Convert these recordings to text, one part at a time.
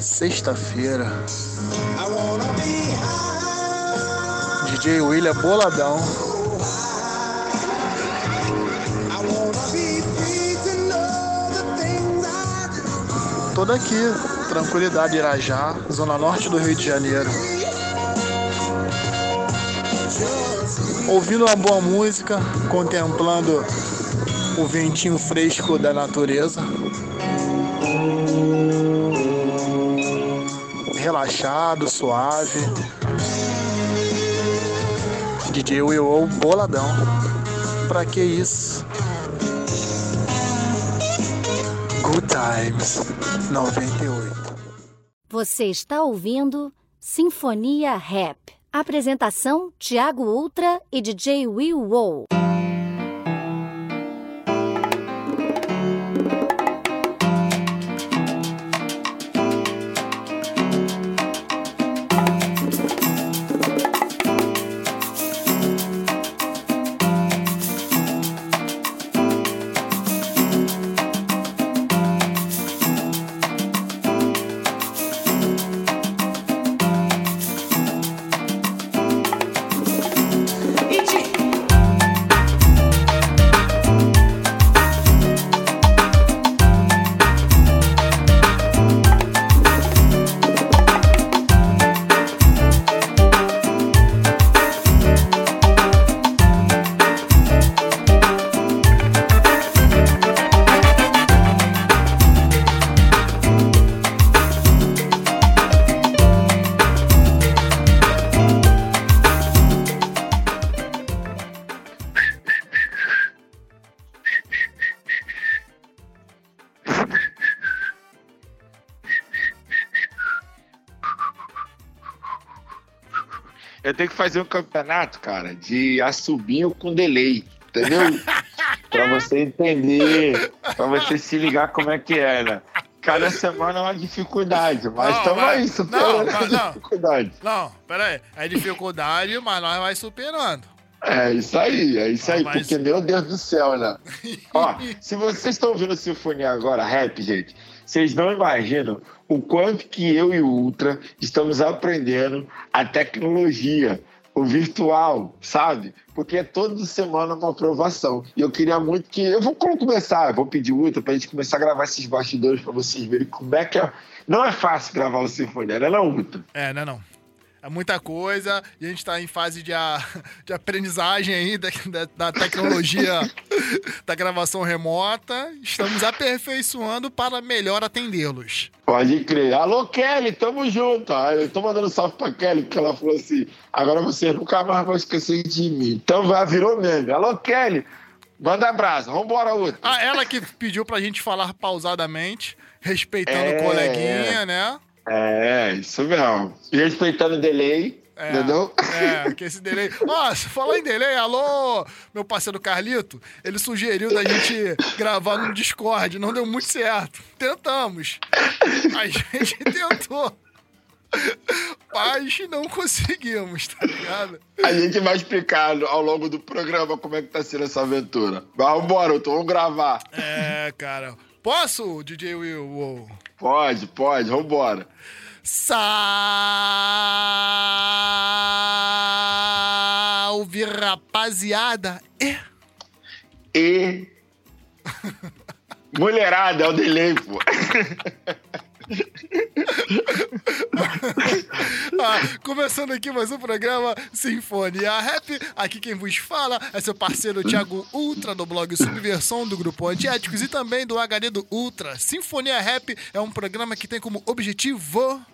Sexta-feira. DJ William Boladão. Tô daqui, tranquilidade Irajá, zona norte do Rio de Janeiro. Ouvindo uma boa música, contemplando o ventinho fresco da natureza. Relaxado, suave. DJ Will boladão. Pra que isso? Good Times 98. Você está ouvindo Sinfonia Rap. Apresentação: Tiago Ultra e DJ Will Wow. Tenho que fazer um campeonato, cara, de assobinho com delay, entendeu? pra você entender, pra você se ligar como é que é, né? Cada semana é uma dificuldade, mas estamos aí superando não, não, dificuldade. Não, pera aí. É dificuldade, mas nós vai superando. É isso aí, é isso aí, Ah, mas- porque meu Deus do céu, né? Ó, se vocês estão ouvindo Sinfonia agora, rap, gente, vocês não imaginam o quanto que eu e o Ultra estamos aprendendo a tecnologia, o virtual, sabe? Porque é toda semana uma aprovação. E eu queria muito que. Eu vou começar, eu vou pedir o Ultra pra gente começar a gravar esses bastidores pra vocês verem como é que é. Não é fácil gravar o Sinfonia, né, não, Ultra? É, não é não. É muita coisa e a gente tá em fase de, a- de aprendizagem aí da, da- tecnologia da gravação remota. Estamos aperfeiçoando para melhor atendê-los. Pode crer. Alô, Kelly, tamo junto. Ah, Eu tô mandando salve pra Kelly, porque ela falou assim: agora você nunca mais vai esquecer de mim. Então vai, virou meme. Alô, Kelly, manda abraço. Vambora, outro. Ah, ela que pediu pra gente falar pausadamente, respeitando É. o coleguinha, né? É, isso mesmo. Respeitando o delay, É, entendeu? É, que esse delay. Ó, falar em delay, alô, meu parceiro Carlito, ele sugeriu da gente gravar no Discord. Não deu muito certo. Tentamos. A gente tentou. Mas não conseguimos, tá ligado? A gente vai explicar ao longo do programa como é que tá sendo essa aventura. Mas vambora, outro, vamos gravar. É, cara. Posso, DJ Will? Pode, pode, vambora. Salve, rapaziada! E E. Mulherada, é o delay, pô. Ah, começando aqui mais um programa Sinfonia Rap. Aqui quem vos fala é seu parceiro Thiago Ultra, do blog Subversão do Grupo Antiéticos e também do HD do Ultra. Sinfonia Rap é um programa que tem como objetivo.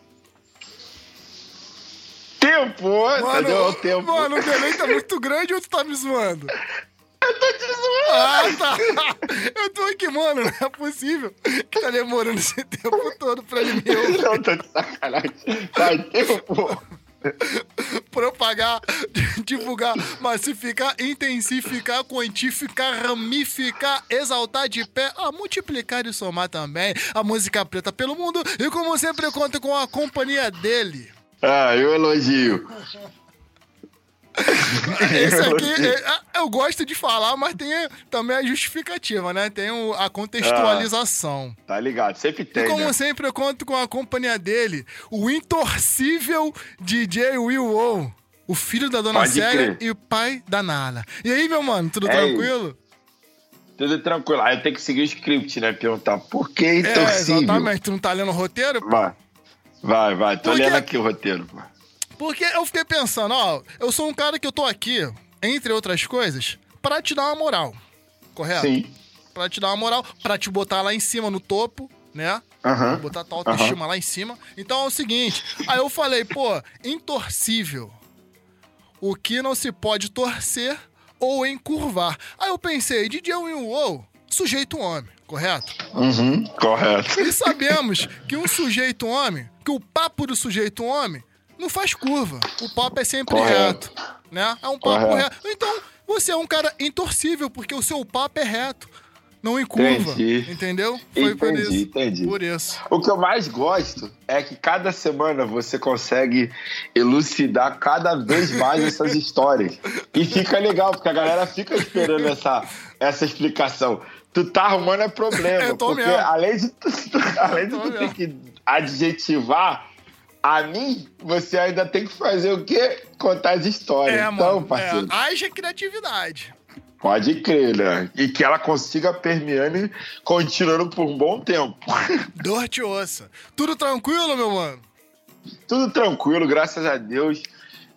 Tempo, entendeu? O tempo. mano, o delay tá muito grande ou tu tá me zoando? Eu tô te zoando. Ah, tá. Eu tô aqui, mano. Não é possível que tá demorando esse tempo todo pra ele me ouvir. Não, tô de sacanagem. Faz tempo. propagar, divulgar, massificar, intensificar, quantificar, ramificar, exaltar de pé, a multiplicar e somar também a música preta pelo mundo. E como sempre, eu conto com a companhia dele. Ah, eu elogio. Esse aqui, é, eu gosto de falar, mas tem também a justificativa, né? Tem a contextualização. Ah, tá ligado, sempre tem. E como né? sempre, eu conto com a companhia dele, o intorcível DJ Will O. O filho da dona Célia e o pai da Nala. E aí, meu mano, tudo é tranquilo? Tudo tranquilo. Aí eu tenho que seguir o script, né? Perguntar por que intorcível? É, exatamente. Tu não tá lendo o roteiro? Vai. Vai, vai. Tô Porque... lendo aqui o roteiro. Porque eu fiquei pensando, ó, eu sou um cara que eu tô aqui, entre outras coisas, para te dar uma moral. Correto? Sim. Pra te dar uma moral, pra te botar lá em cima, no topo, né? Uhum. Botar tua autoestima uhum. lá em cima. Então é o seguinte, aí eu falei, pô, intorcível o que não se pode torcer ou encurvar. Aí eu pensei, DJ Winwow, sujeito homem, correto? Uhum, correto. E sabemos que um sujeito homem, que o papo do sujeito homem não faz curva. O papo é sempre correto. reto, né? É um papo correto. reto. Então, você é um cara intorcível, porque o seu papo é reto não em curva. Entendi. Entendeu? Foi entendi, por isso. Entendi. Por isso. O que eu mais gosto é que cada semana você consegue elucidar cada vez mais essas histórias. E fica legal, porque a galera fica esperando essa, essa explicação. Tu tá arrumando é problema. Eu tô porque mesmo. além de tu, além de tu ter que adjetivar, a mim, você ainda tem que fazer o quê? Contar as histórias. É, então, mano, parceiro. É, haja criatividade. Pode crer, né? E que ela consiga permeando continuando por um bom tempo. Dor te ossa. Tudo tranquilo, meu mano? Tudo tranquilo, graças a Deus.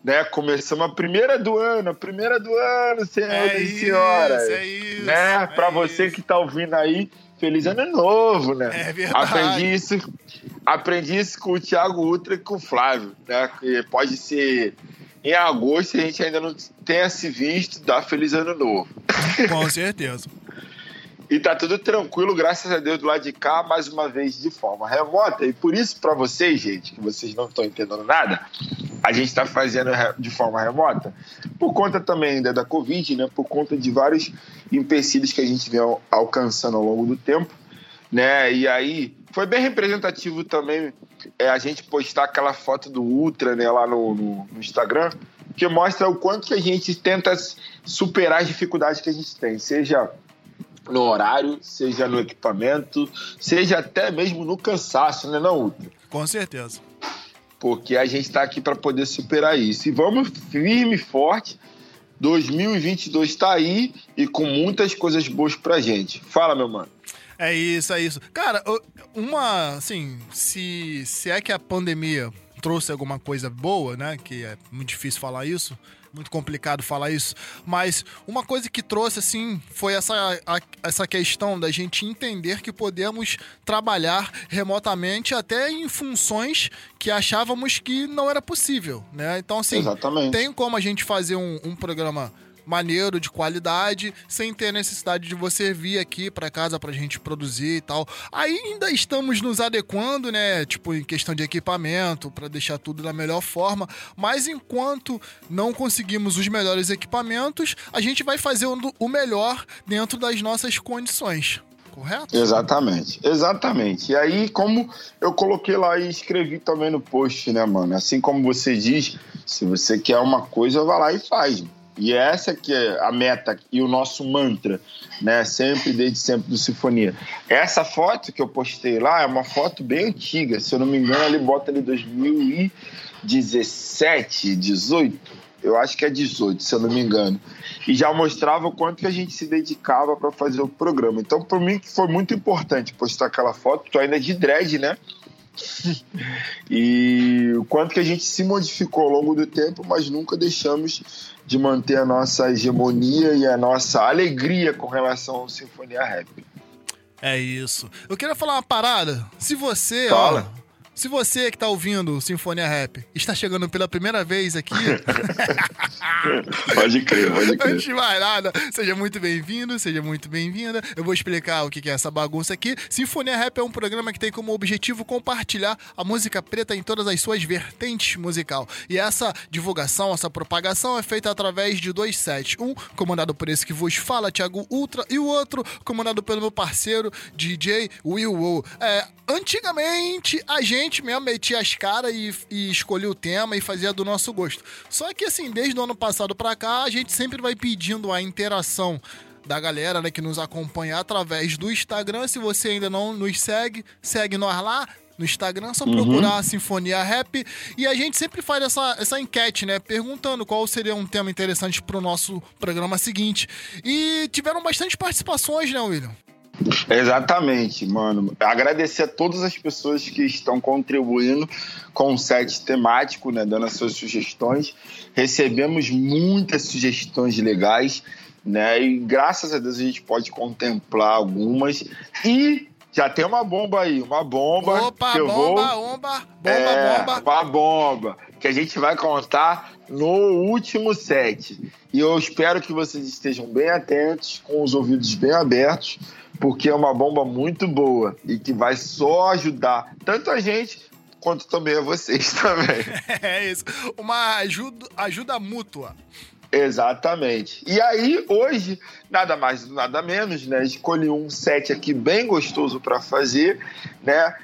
Né? Começamos a primeira do ano, a primeira do ano, senhoras é e senhoras. É isso, né? É Para você que tá ouvindo aí, feliz ano novo, né? É verdade. Aprendi isso, aprendi isso com o Thiago Ultra e com o Flávio, né? Que pode ser em agosto a gente ainda não tenha se visto, dá feliz ano novo. Com certeza. E tá tudo tranquilo, graças a Deus, do lado de cá, mais uma vez de forma remota. E por isso, para vocês, gente, que vocês não estão entendendo nada, a gente está fazendo de forma remota, por conta também ainda da Covid, né? Por conta de vários empecilhos que a gente vem alcançando ao longo do tempo, né? E aí foi bem representativo também é, a gente postar aquela foto do Ultra né, lá no, no, no, Instagram, que mostra o quanto que a gente tenta superar as dificuldades que a gente tem, seja no horário, seja no equipamento, seja até mesmo no cansaço, né, não, Ultra? Com certeza. Porque a gente está aqui para poder superar isso. E vamos firme e forte. 2022 está aí e com muitas coisas boas pra gente. Fala, meu mano. É isso, é isso. Cara, uma, assim, se, se é que a pandemia trouxe alguma coisa boa, né? Que é muito difícil falar isso, muito complicado falar isso, mas uma coisa que trouxe, assim, foi essa, a, essa questão da gente entender que podemos trabalhar remotamente até em funções que achávamos que não era possível, né? Então, assim, Exatamente. tem como a gente fazer um, um programa maneiro, de qualidade, sem ter necessidade de você vir aqui para casa pra gente produzir e tal. Ainda estamos nos adequando, né? Tipo, em questão de equipamento, para deixar tudo da melhor forma. Mas enquanto não conseguimos os melhores equipamentos, a gente vai fazer o melhor dentro das nossas condições. Correto? Exatamente, exatamente. E aí, como eu coloquei lá e escrevi também no post, né, mano? Assim como você diz, se você quer uma coisa, vai lá e faz. E essa que é a meta e o nosso mantra, né? Sempre, desde sempre do Sinfonia. Essa foto que eu postei lá é uma foto bem antiga, se eu não me engano, ali bota ali 2017, 18. Eu acho que é 18, se eu não me engano. E já mostrava o quanto que a gente se dedicava para fazer o programa. Então, para mim, foi muito importante postar aquela foto. Tô ainda de dread, né? e o quanto que a gente se modificou ao longo do tempo, mas nunca deixamos de manter a nossa hegemonia e a nossa alegria com relação ao Sinfonia Rap. É isso. Eu queria falar uma parada. Se você, Fala. ó, se você que está ouvindo Sinfonia Rap está chegando pela primeira vez aqui. pode crer, pode crer. Antes de mais nada, seja muito bem-vindo, seja muito bem-vinda. Eu vou explicar o que é essa bagunça aqui. Sinfonia Rap é um programa que tem como objetivo compartilhar a música preta em todas as suas vertentes musical. E essa divulgação, essa propagação é feita através de dois sets. Um comandado por esse que vos fala, Thiago Ultra, e o outro comandado pelo meu parceiro, DJ Will. É, antigamente, a gente gente mesmo metia as caras e, e escolhia o tema e fazia do nosso gosto. Só que assim, desde o ano passado pra cá, a gente sempre vai pedindo a interação da galera né, que nos acompanha através do Instagram. Se você ainda não nos segue, segue nós lá. No Instagram, só procurar a Sinfonia Rap. E a gente sempre faz essa, essa enquete, né? Perguntando qual seria um tema interessante pro nosso programa seguinte. E tiveram bastante participações, né, William? Exatamente, mano. Agradecer a todas as pessoas que estão contribuindo com o set temático, né, dando as suas sugestões. Recebemos muitas sugestões legais, né? E graças a Deus a gente pode contemplar algumas e já tem uma bomba aí, uma bomba. Opa, bomba, vou... bomba, bomba, é, bomba. Uma bomba que a gente vai contar no último set. E eu espero que vocês estejam bem atentos, com os ouvidos bem abertos, porque é uma bomba muito boa e que vai só ajudar tanto a gente quanto também a vocês também. É isso. Uma ajuda, ajuda mútua. Exatamente. E aí, hoje, nada mais, nada menos, né? Escolhi um set aqui bem gostoso para fazer, né?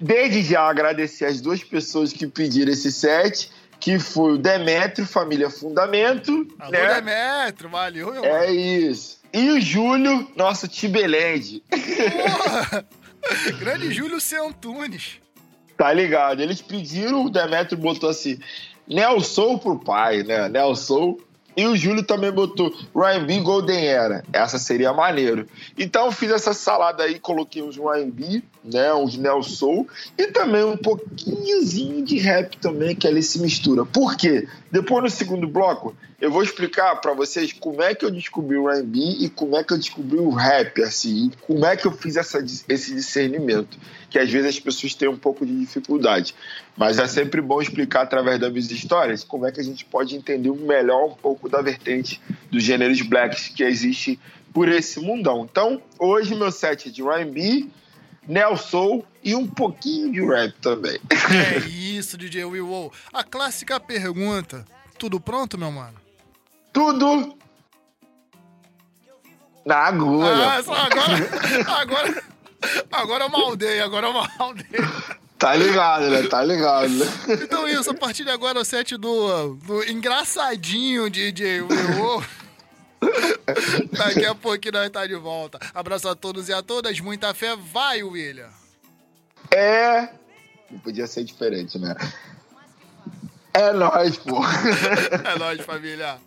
Desde já agradecer as duas pessoas que pediram esse set, que foi o Demetrio, Família Fundamento, Alô, né? Demetrio, valeu, meu É isso. E o Júlio, nosso Tibelende. Porra! Grande Júlio C. Antunes. Tá ligado? Eles pediram, o Demetrio botou assim, Nelson pro pai, né? Nelson. E o Júlio também botou Ryan B Golden Era. Essa seria maneiro. Então fiz essa salada aí, coloquei uns Ryan B, né? Uns Nelson e também um pouquinhozinho de rap também, que ali se mistura. Por quê? Depois no segundo bloco, eu vou explicar para vocês como é que eu descobri o R&B e como é que eu descobri o rap, assim, como é que eu fiz essa, esse discernimento, que às vezes as pessoas têm um pouco de dificuldade. Mas é sempre bom explicar através das minhas histórias como é que a gente pode entender melhor um pouco da vertente dos gêneros blacks que existe por esse mundão. Então, hoje meu set é de R&B, Nelson e um pouquinho de rap também. É isso, DJ Will. A clássica pergunta. Tudo pronto, meu mano? Tudo na agulha. Ah, só agora, agora, agora eu maldei, agora eu maldei. Tá ligado, né? Tá ligado. Então isso, a partir de agora o set do, do engraçadinho DJ Will. Daqui a pouquinho nós tá de volta. Abraço a todos e a todas, muita fé. Vai, William. É. Não podia ser diferente, né? É nóis, pô. É nóis, família.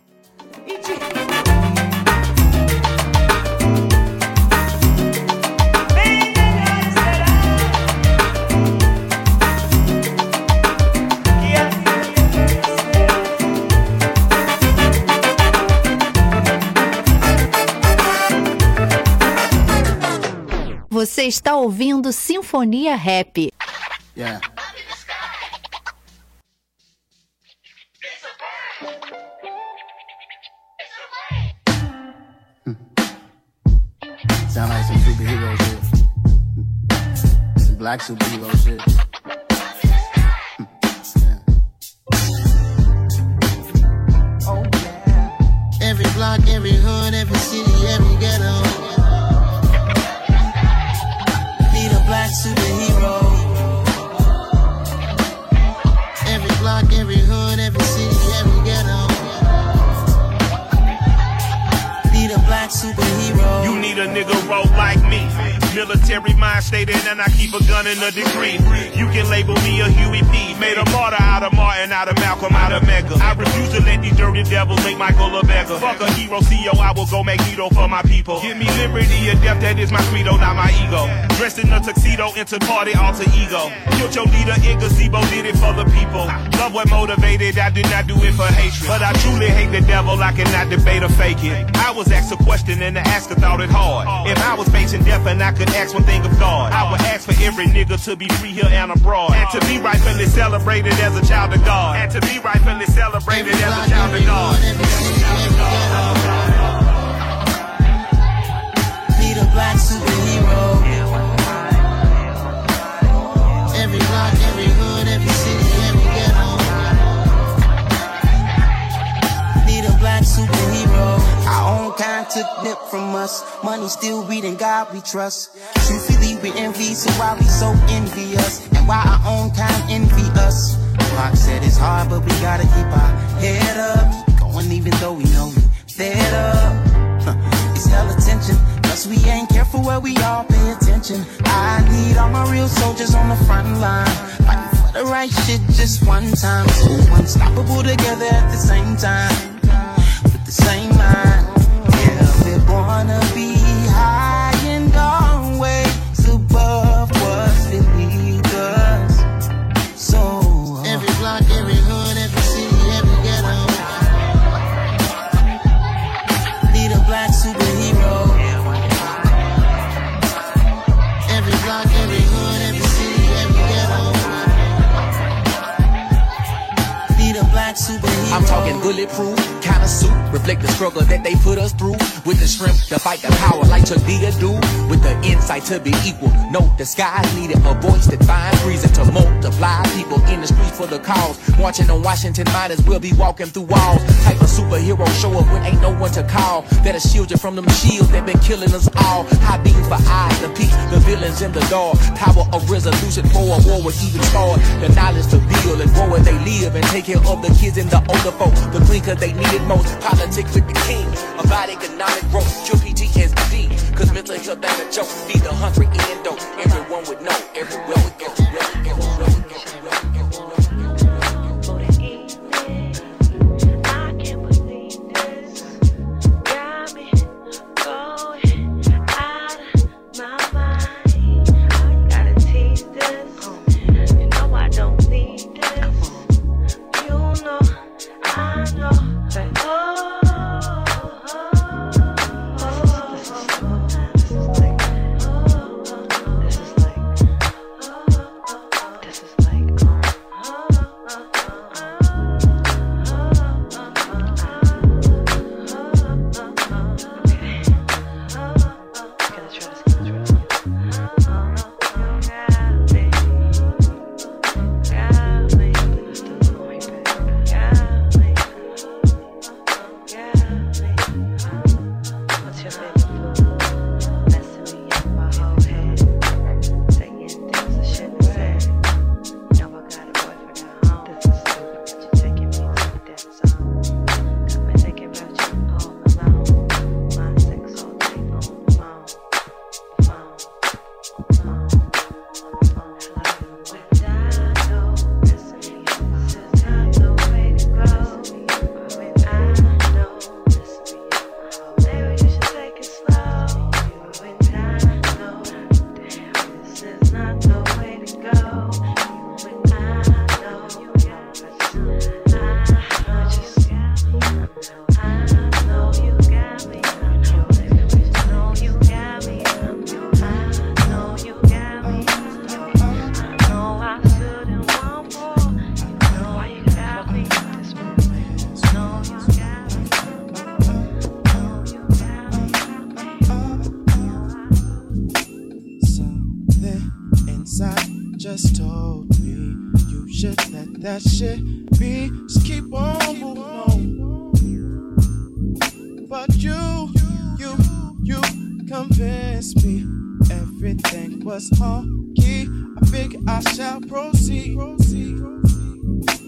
Você está ouvindo Sinfonia Rap. Yeah. Sound like some superhero shit. Some black superhero shit. Every block, every hood, every city, every ghetto. Superhero. Every block, every hood, every city, every ghetto. Need a black superhero. You need a nigga roll like me. Military mind stated, and I keep a gun in a degree. You can label me a Huey P. Made a martyr out of Martin, out of Malcolm, out of Mega. I refuse to let these dirty devils make Michael a beggar. Fuck a hero, CEO, I will go Magneto for my people. Give me liberty or death, that is my credo, not my ego. Dressed in a tuxedo, into party, alter ego. Killed your leader in gazebo, did it for the people. Love what motivated, I did not do it for hatred. But I truly hate the devil, I cannot debate or fake it. I was asked a question and the asker thought it hard. If I was facing death and I could ask one thing of God, I would ask for every nigga to be free here and abroad. And to be rightfully celebrated as a child of God. And to be rightfully celebrated as a child of God. Need a black superhero. Every block, took nip from us. Money still, we didn't God we trust. Truthfully, we envy, so why we so envious? skies needed a voice that finds reason to multiply. People in the streets for the cause. Marching on Washington might as well be walking through walls. Type of superhero show up when ain't no one to call. That'll shield you from them shields that been killing us all. High beams for eyes, the peaks, the villains in the dark. Power of resolution for a war with even hard. The knowledge to build and grow where they live and take care of the kids and the older folk. The green cause they needed most. Politics with the king. About economic growth. True PTSD. Cause mental health ain't a joke. Feed the hungry and show. Everyone would know, everyone. everything was on key. I figure I shall proceed.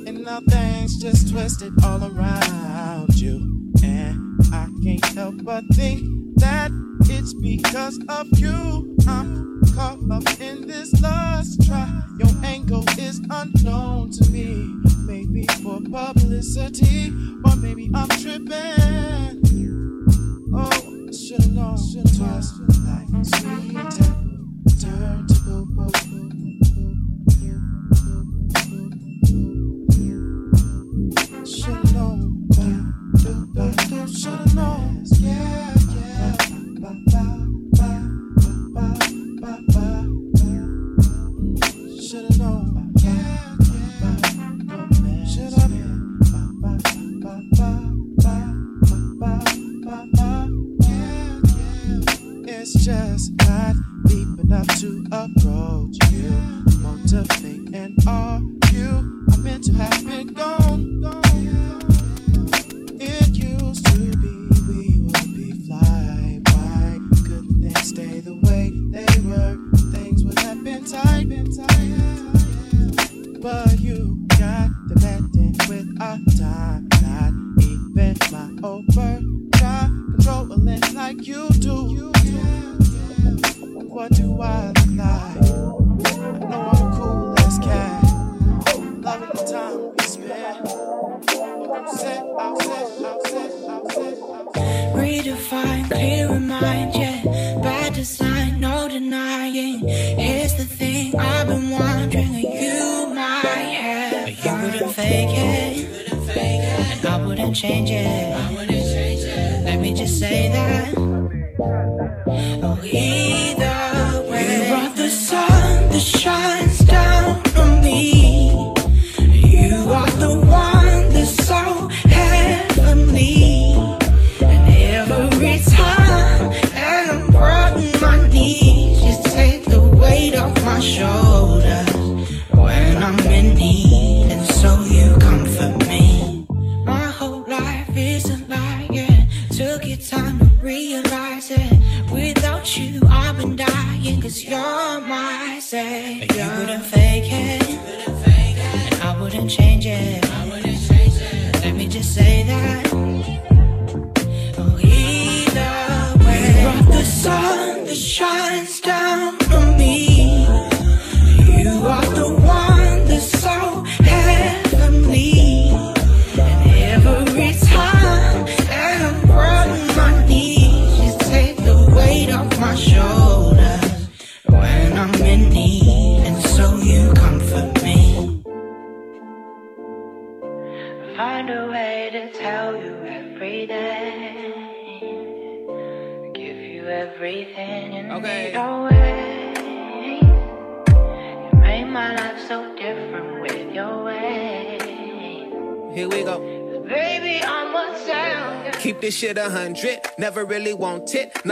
And now things just twisted all around you. And I can't help but think that it's because of you. I'm caught up in this lust. Try your angle is unknown to me. Maybe for publicity, or maybe I'm tripping. Oh, should've known, twice. Like sweet.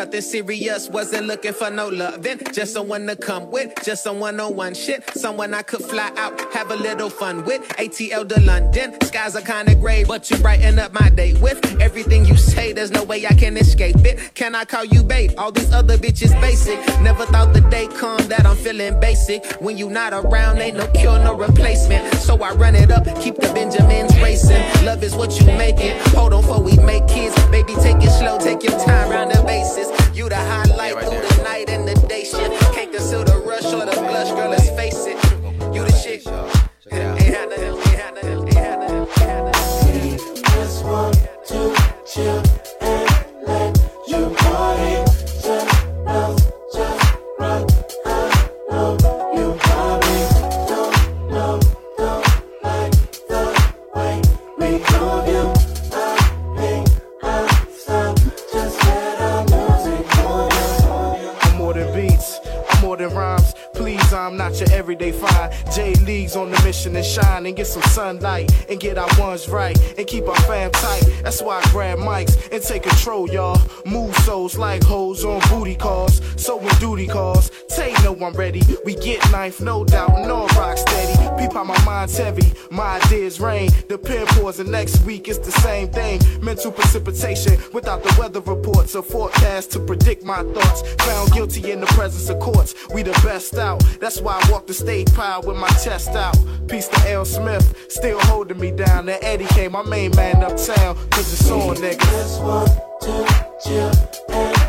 Nothing serious, wasn't looking for no loving. Just someone to come with, just someone on one shit. Someone I could fly out, have a little fun with. ATL to London, skies are kinda gray, but you brighten up my day with everything you say. There's no way I can escape it. Can I call you babe? All these other bitches basic. Never thought the day come that I'm feeling basic. When you not around, ain't no cure, no replacement. So I run it up, keep the Benjamins racing. Love is what you make it. Hold on for we make kids. Baby, take it slow, take your time round the bases. You the highlight through the night and the day shift. Can't conceal the rush or the blush, girl, let's face it. You shit. Ain't had nothing, ain't had nothing, ain't had nothing, ain't had nothing. Just want to chill mission to shine and get some sunlight and get our ones right and keep our fam tight. That's why I grab mics and take control, y'all. Move souls like hoes on booty calls. So when duty calls, Tay know I'm ready. We get knife, no doubt, no rock steady. Peep how my mind's heavy, my ideas rain. The pen pours and next week it's the same thing. Mental precipitation without the weather reports or forecast to predict my thoughts. Found guilty in the presence of courts. We the best out. That's why I walk the stage proud with my chest out. Peace to L. Smith, still holding me down. And Eddie came, my main man uptown. Cause it's on, nigga. To chill and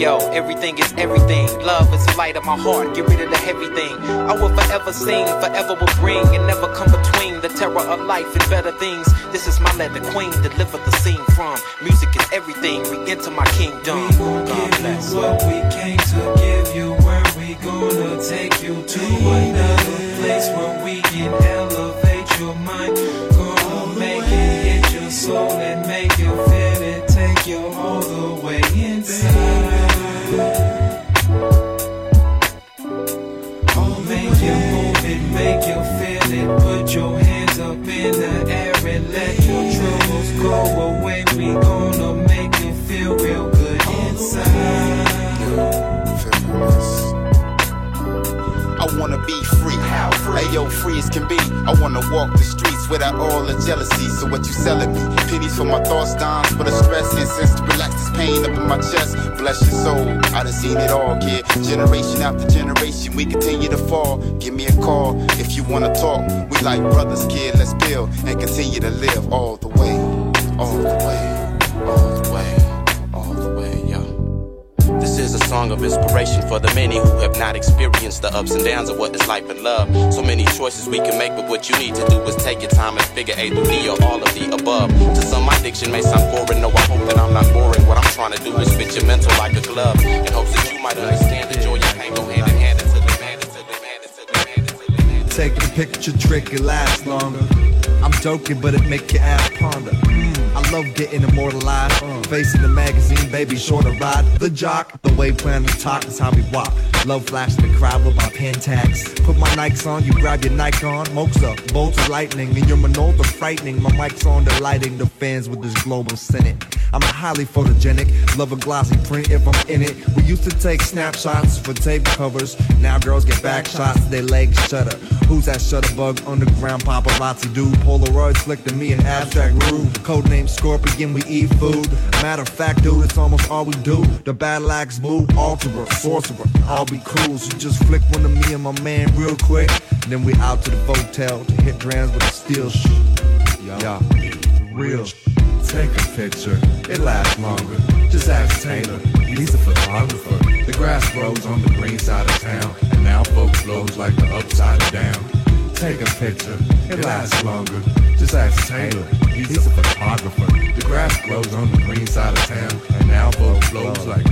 yo, everything is everything. Love is the light of my heart. Get rid of the heavy thing. I will forever sing, forever will bring, and never come between the terror of life and better things. This is my letter, queen. Deliver the scene from music is everything. We enter my kingdom. We God give bless. you what we came to give you. Where we gonna take you to another place where we can elevate your mind. Gonna make it hit your soul Ayo, free as can be. I wanna walk the streets without all the jealousy. So what you selling me? Pennies for my thoughts, dimes for the stress. Incense to relax this pain up in my chest. Bless your soul. I done seen it all, kid. Generation after generation, we continue to fall. Give me a call if you wanna talk. We like brothers, kid. Let's build and continue to live all the way, all the way, song of inspiration for the many who have not experienced the ups and downs of what is life and love. So many choices we can make, but what you need to do is take your time and figure A through D or all of the above. To some, my diction may sound boring. No, I hope that I'm not boring. What I'm trying to do is fit your mental like a glove in hopes that you might understand the joy pain go hand in hand until the hand until the hand until the hand until the hand. Take a picture trick, it lasts longer. I'm joking, but it make your ass ponder. Love getting immortalized. Facing the magazine, baby, short a ride. The jock, the way plan to talk is how we walk. Love flash the crowd with my pen tags. Put my Nikes on, you grab your Nike on. Mokes up, bolts of lightning, and your Minolta frightening. My mic's on, delighting the fans with this global senate. I'm a highly photogenic, love a glossy print if I'm in it. We used to take snapshots for tape covers. Now girls get back shots, they legs shudder. Who's that shutterbug underground paparazzi dude? Polaroid slick to me an abstract rude. Codename Scorpion, we eat food. Matter of fact, dude, it's almost all we do. The battle axe boo, alterer, sorcerer. I'll be cool, so just flick one of me and my man real quick. Then we out to the hotel to hit drams with the steel sh. Yeah, real. Take a picture, it lasts longer. Just ask Taylor, he's a photographer. The grass grows on the green side of town, and now folks flows like the upside down. Take a picture, it lasts longer. Just ask Taylor, he's a photographer. The grass grows on the green side of town, and now folks flows like.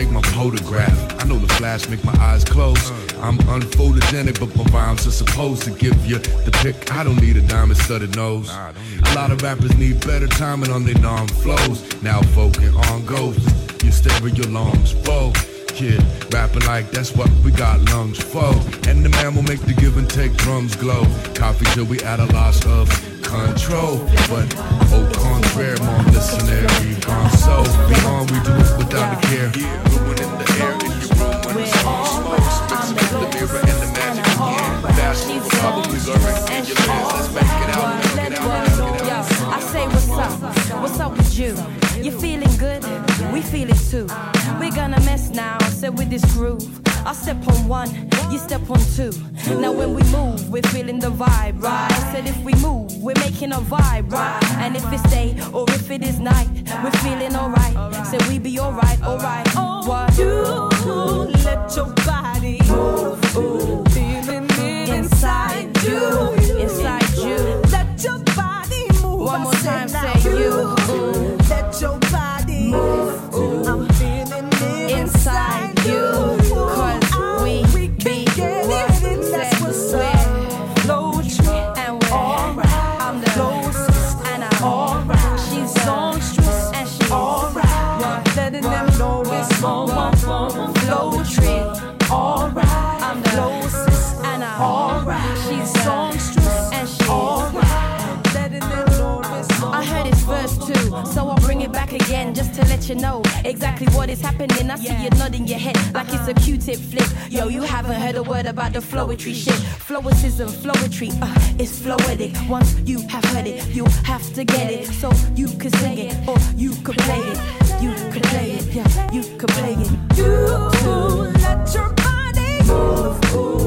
Take my photograph. I know the flash make my eyes close. I'm unphotogenic, but my rhymes are supposed to give you the pick. I don't need a diamond studded nose. A lot of rappers need better timing on their non flows. Now focus on goes. You stereo lungs full. Yeah, rapping like that's what we got lungs for. And the man will make the give and take drums glow. Coffee till we at a loss of control. But au contraire, mon listenary gone so beyond we do it without a care. Ruining the air in your room when the song smokes. Mixing with the mirror and the magic again. Fast probably blurring in your lens. Let's make it out, make it out, make it out. I say what's up? What's up with you? You feeling good? We feel it too. We're gonna mess now, so with this groove. I step on one, you step on two. Now when we move, we're feeling the vibe, right? Said if we move, we're making a vibe, right? And if it's day or if it is night, we're feeling alright. So we be alright, alright. What? You let your body move, feeling it inside you, inside you. Let your body move. One more time, say you. Let your body move. you know exactly what is happening. I see you nodding your head like it's a Q-tip flick. Yo, you haven't heard a word about the flowetry shit. Flowicism, flowetry, uh, it's flowetic. Once you have heard it, you have to get it. So you can sing it or you can play it. You can play it, yeah, you can play it. You let your body move.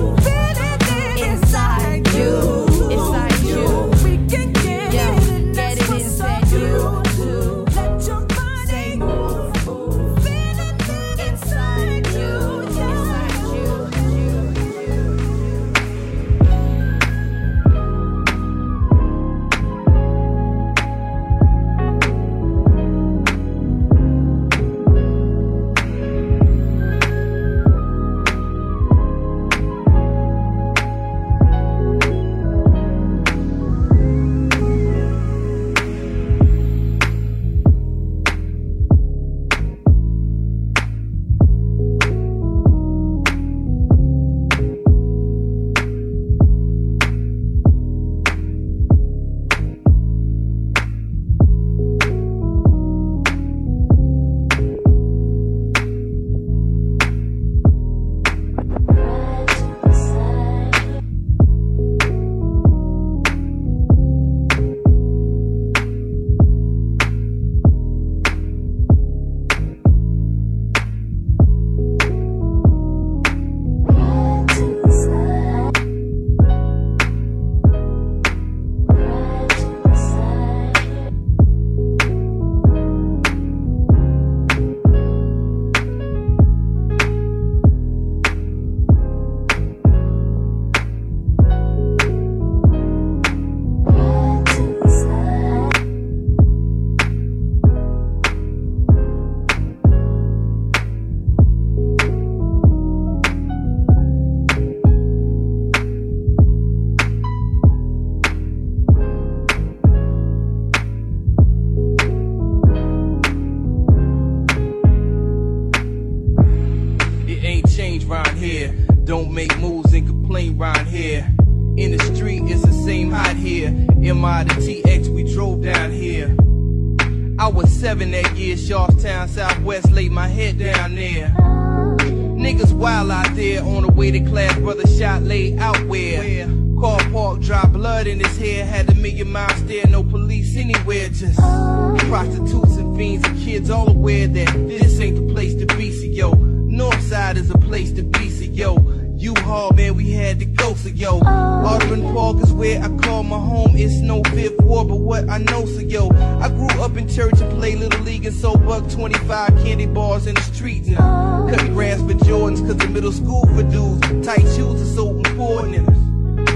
To go, so yo. Auburn Park is where I call my home. It's no fifth war, but what I know, so yo. I grew up in church and played Little League and sold buck 25 candy bars in the street now. cut grass for Jordans, cause the middle school for dudes. Tight shoes are so important.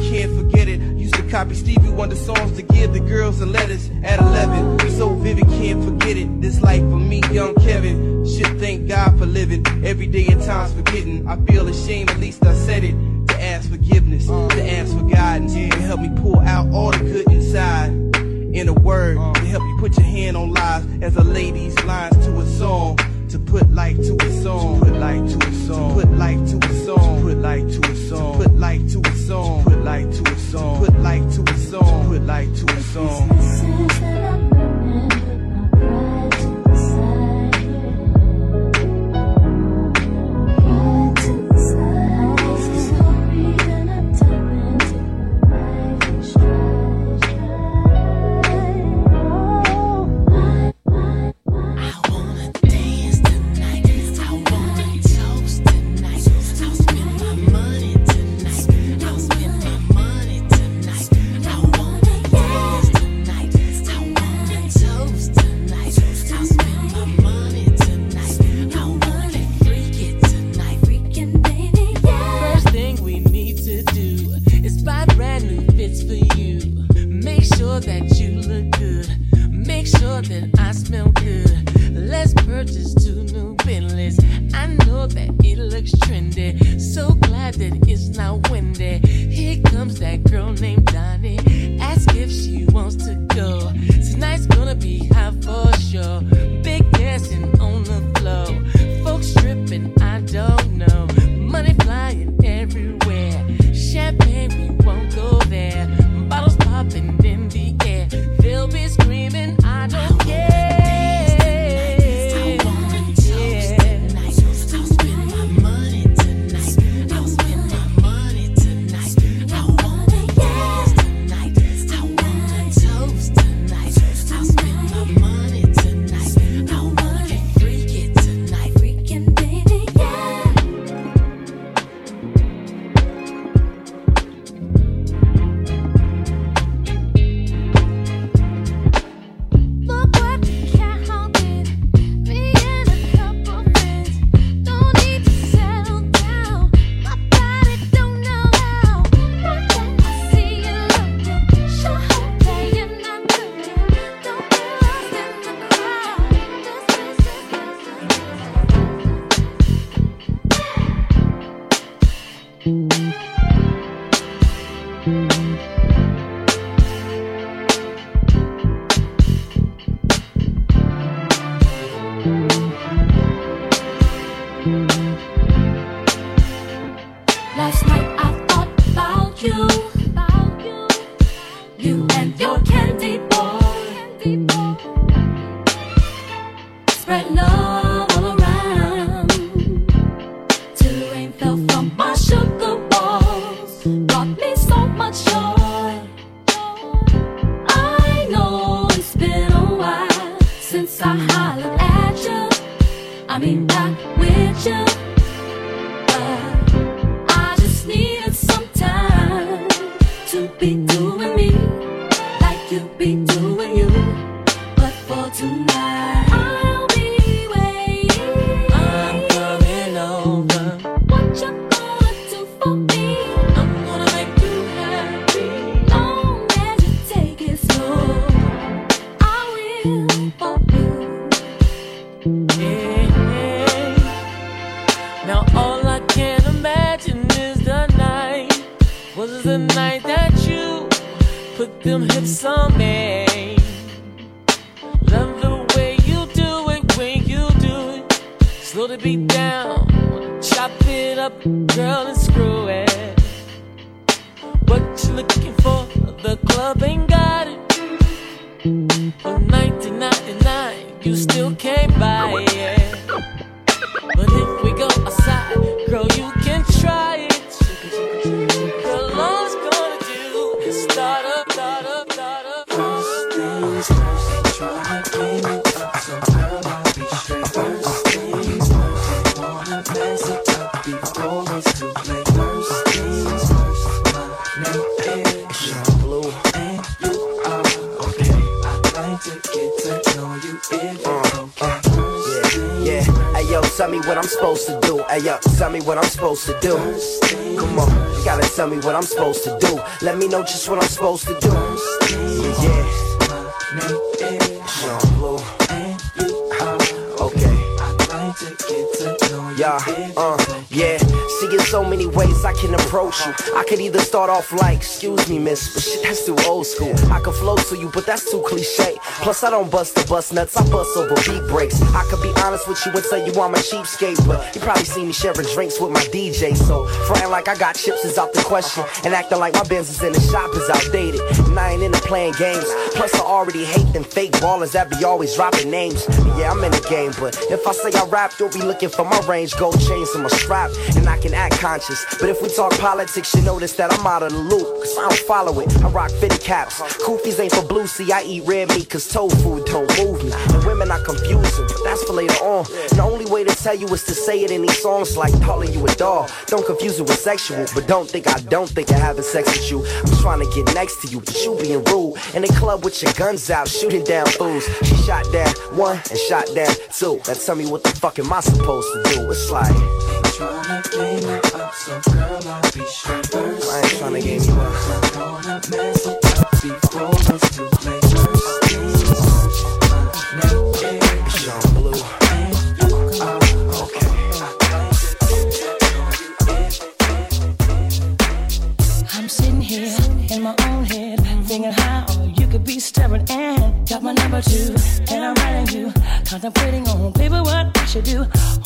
Can't forget it. Used to copy Stevie Wonder songs to give the girls the letters at 11. So vivid, can't forget it. This life for me, young Kevin. Should thank God for living. Every day at times forgetting. I feel ashamed, at least I said it. To ask forgiveness, to ask for guidance, to help me pull out all the good inside. In a word, to help you put your hand on lives as lay these lines to a song. To put life to a song, to put life to a song, to put life to a song, to put life to a song, to put life to a song, to put life to a song, to put life to a song, to put life to a song. Off like, excuse me, miss, but shit, that's too old school. I could flow to you, but that's too cliche. Plus, I don't bust the bus nuts, I bust over beat breaks. I could be honest with you and tell you I'm a cheapskate, but you probably see me sharing drinks with my DJ. So, frontin' like I got chips is out the question, and acting like my Benz is in the shop is outdated. And I ain't into playing games. Plus, I already hate them fake ballers that be always dropping names. Yeah, I'm in the game, but if I say I rap, you'll be looking for my range, gold chains and my strap, and I can act conscious. But if we talk politics, you notice that I'm out of the loop, cause I don't follow it. I rock fitted caps. Koofies ain't for blue, see, I eat red meat, cause tofu don't move me. Women are confusing, but that's for later on. The only way to tell you is to say it in these songs like calling you a doll. Don't confuse it with sexual, but don't think I don't think of having sex with you. I'm trying to get next to you, but you being rude. In the club with your guns out, shooting down fools. She shot down one and shot down two. Now tell me what the fuck am I supposed to do? It's like. Trying to game it up, so girl, I'll be straight first. I ain't tryna game you up. I'm gonna mess up before it's my number two. And I'm writing you, contemplating on paper what I should do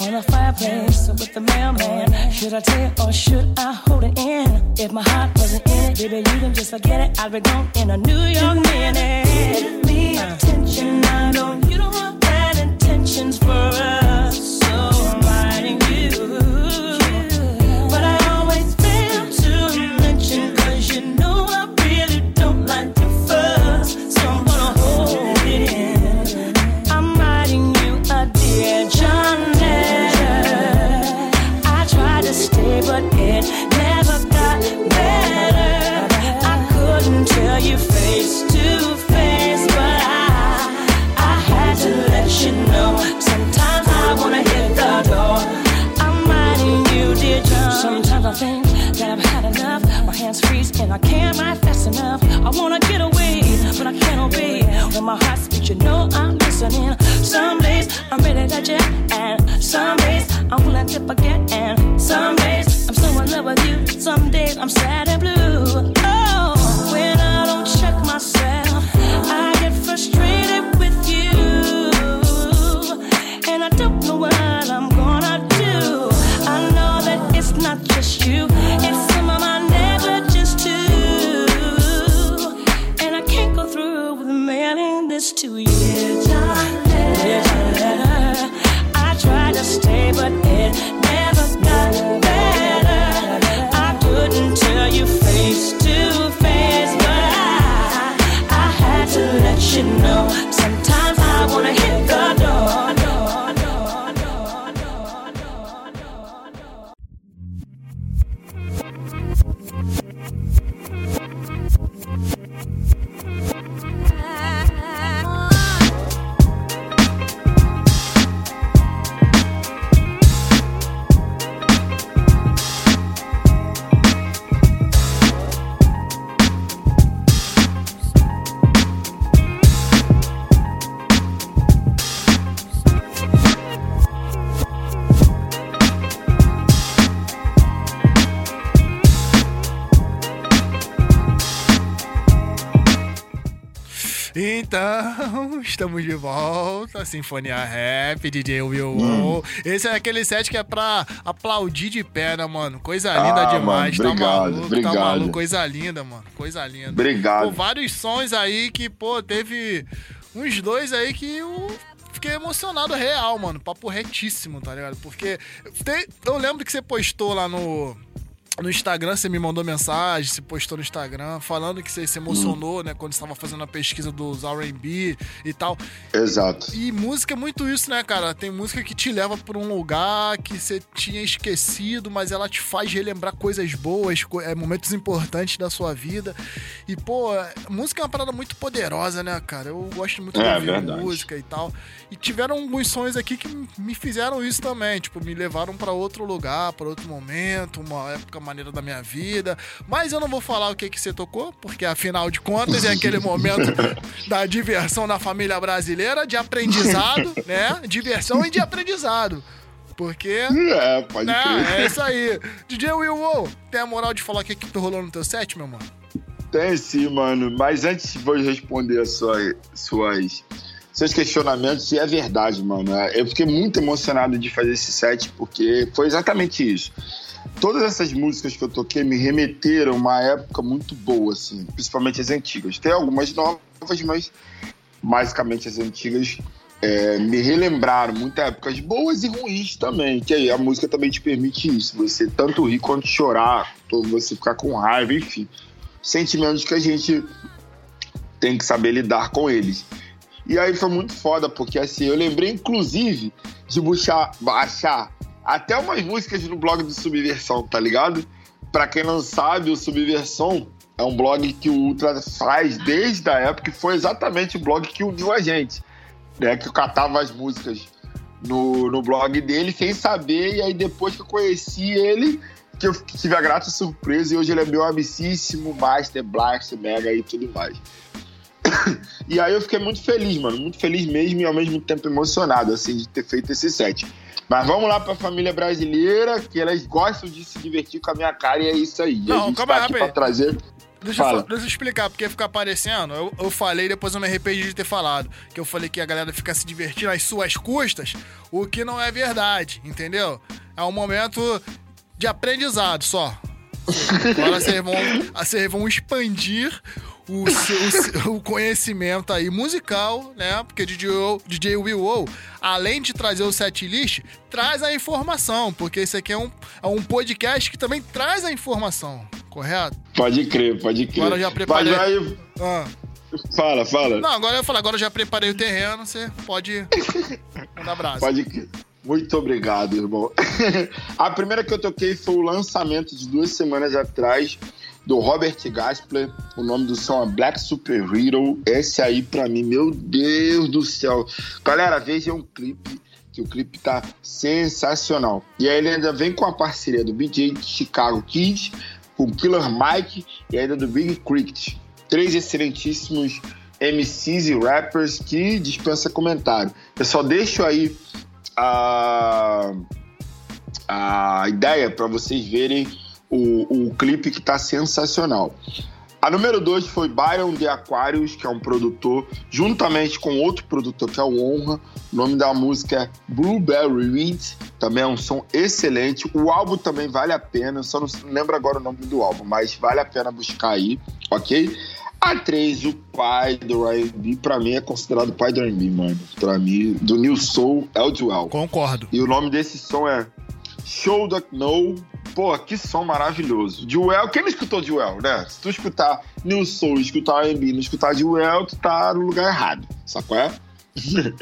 on the fireplace with the mailman. Should I tell or should I hold it in? If my heart wasn't in it, baby, you can just forget it. I'd be gone in a New York minute. Give me attention, I know you don't have bad intentions for us, so I'm writing you. You know I'm listening. Some days I'm ready to jet, and some days I'm willing to forget, and some days I'm so in love with you. Some days I'm sad Então, estamos de volta. Sinfonia Rap, DJ Will. Hum. Esse é aquele set que é pra aplaudir de né, mano? Coisa Ah, linda demais. mano, tá obrigado, maluco, obrigado. tá maluco. Coisa linda, mano. Coisa linda. Obrigado. Pô, vários sons aí que, pô, teve uns dois aí que eu fiquei emocionado real, mano. Papo retíssimo, tá ligado? Porque tem- eu lembro que você postou lá no. No Instagram, você me mandou mensagem, você postou no Instagram, falando que você se emocionou, né, quando você estava fazendo a pesquisa dos RB e tal. Exato. E música é muito isso, né, cara? Tem música que te leva pra um lugar que você tinha esquecido, mas ela te faz relembrar coisas boas, é, momentos importantes da sua vida. E, pô, música é uma parada muito poderosa, né, cara? Eu gosto muito de É, ouvir verdade. música e tal. E tiveram alguns sons aqui que me fizeram isso também, tipo, me levaram pra outro lugar, pra outro momento, uma época maneira da minha vida. Mas eu não vou falar o que que você tocou, porque afinal de contas é aquele momento da diversão na família brasileira, de aprendizado, né? Diversão e de aprendizado. Porque. É, pode né? crer. É isso aí. DJ Will, Wow, tem a moral de falar o que, que rolou no teu set, meu mano? Tem sim, mano. Mas antes vou responder as suas, suas, seus questionamentos, e é verdade, mano. Eu fiquei muito emocionado de fazer esse set, porque foi exatamente isso. Todas essas músicas que eu toquei me remeteram a uma época muito boa, assim, principalmente as antigas. Tem algumas novas, mas basicamente as antigas é, me relembraram muitas épocas boas e ruins também. Que aí a música também te permite isso. Você tanto rir quanto chorar, você ficar com raiva, enfim. Sentimentos que a gente tem que saber lidar com eles. E aí foi muito foda, porque assim, eu lembrei inclusive de buchar, baixar até umas músicas no blog do Subversão, tá ligado? Pra quem não sabe, o Subversão é um blog que o Ultra faz desde a época que foi exatamente o blog que uniu a gente. Né? Que eu catava as músicas no, no blog dele sem saber, e aí depois que eu conheci ele, que eu tive a grata surpresa, e hoje ele é meu amicíssimo, Master, Blaster, Mega e tudo mais. E aí eu fiquei muito feliz, mano, muito feliz mesmo e ao mesmo tempo emocionado, assim, de ter feito esse set. Mas vamos lá pra família brasileira, que elas gostam de se divertir com a minha cara e é isso aí. E a Não, gente calma tá aí, aqui rapaz. pra trazer... Deixa eu, deixa eu explicar, porque fica aparecendo. Eu, eu falei, depois eu me arrependi de ter falado. Que eu falei que a galera fica se divertindo às suas custas, o que não é verdade, entendeu? É um momento de aprendizado só. Agora vocês vão, vocês vão expandir o, seu- o conhecimento aí musical, né? Porque DJ, DJ Will O, além de trazer o set list, traz a informação, porque esse aqui é um, é um podcast que também traz a informação, correto? Pode crer, pode crer. Agora eu já preparei. Mas aí- Ah. Fala, fala. Não, agora eu falo, agora eu já preparei o terreno, você pode mandar brasa. Pode crer. Muito obrigado, irmão. a primeira que eu toquei foi o lançamento de duas semanas atrás do Robert Gaspler. O nome do som é Black Super Hero. Esse aí, pra mim, meu Deus do céu. Galera, vejam um clipe, que o clipe tá sensacional. E aí ele ainda vem com a parceria do BJ Chicago Kids, com Killer Mike e ainda do Big Cricket. Três excelentíssimos MCs e rappers que dispensa comentário. Eu só deixo aí a, a ideia para vocês verem o, o clipe que tá sensacional. A número 2 foi Byron de Aquarius, que é um produtor, juntamente com outro produtor que é o Honra. O nome da música é Blueberry Reed, também é um som excelente. O álbum também vale a pena, eu só não lembro agora o nome do álbum, mas vale a pena buscar aí, ok? A 3, o pai do R&B, pra mim é considerado o pai do R&B, mano. Pra mim, do New Soul, é o Joel. Concordo. E o nome desse som é Show That Know. Pô, que som maravilhoso. Joel, quem não escutou Joel, né? Se tu escutar New Soul, escutar R&B, não escutar Joel, tu tá no lugar errado, sacou é?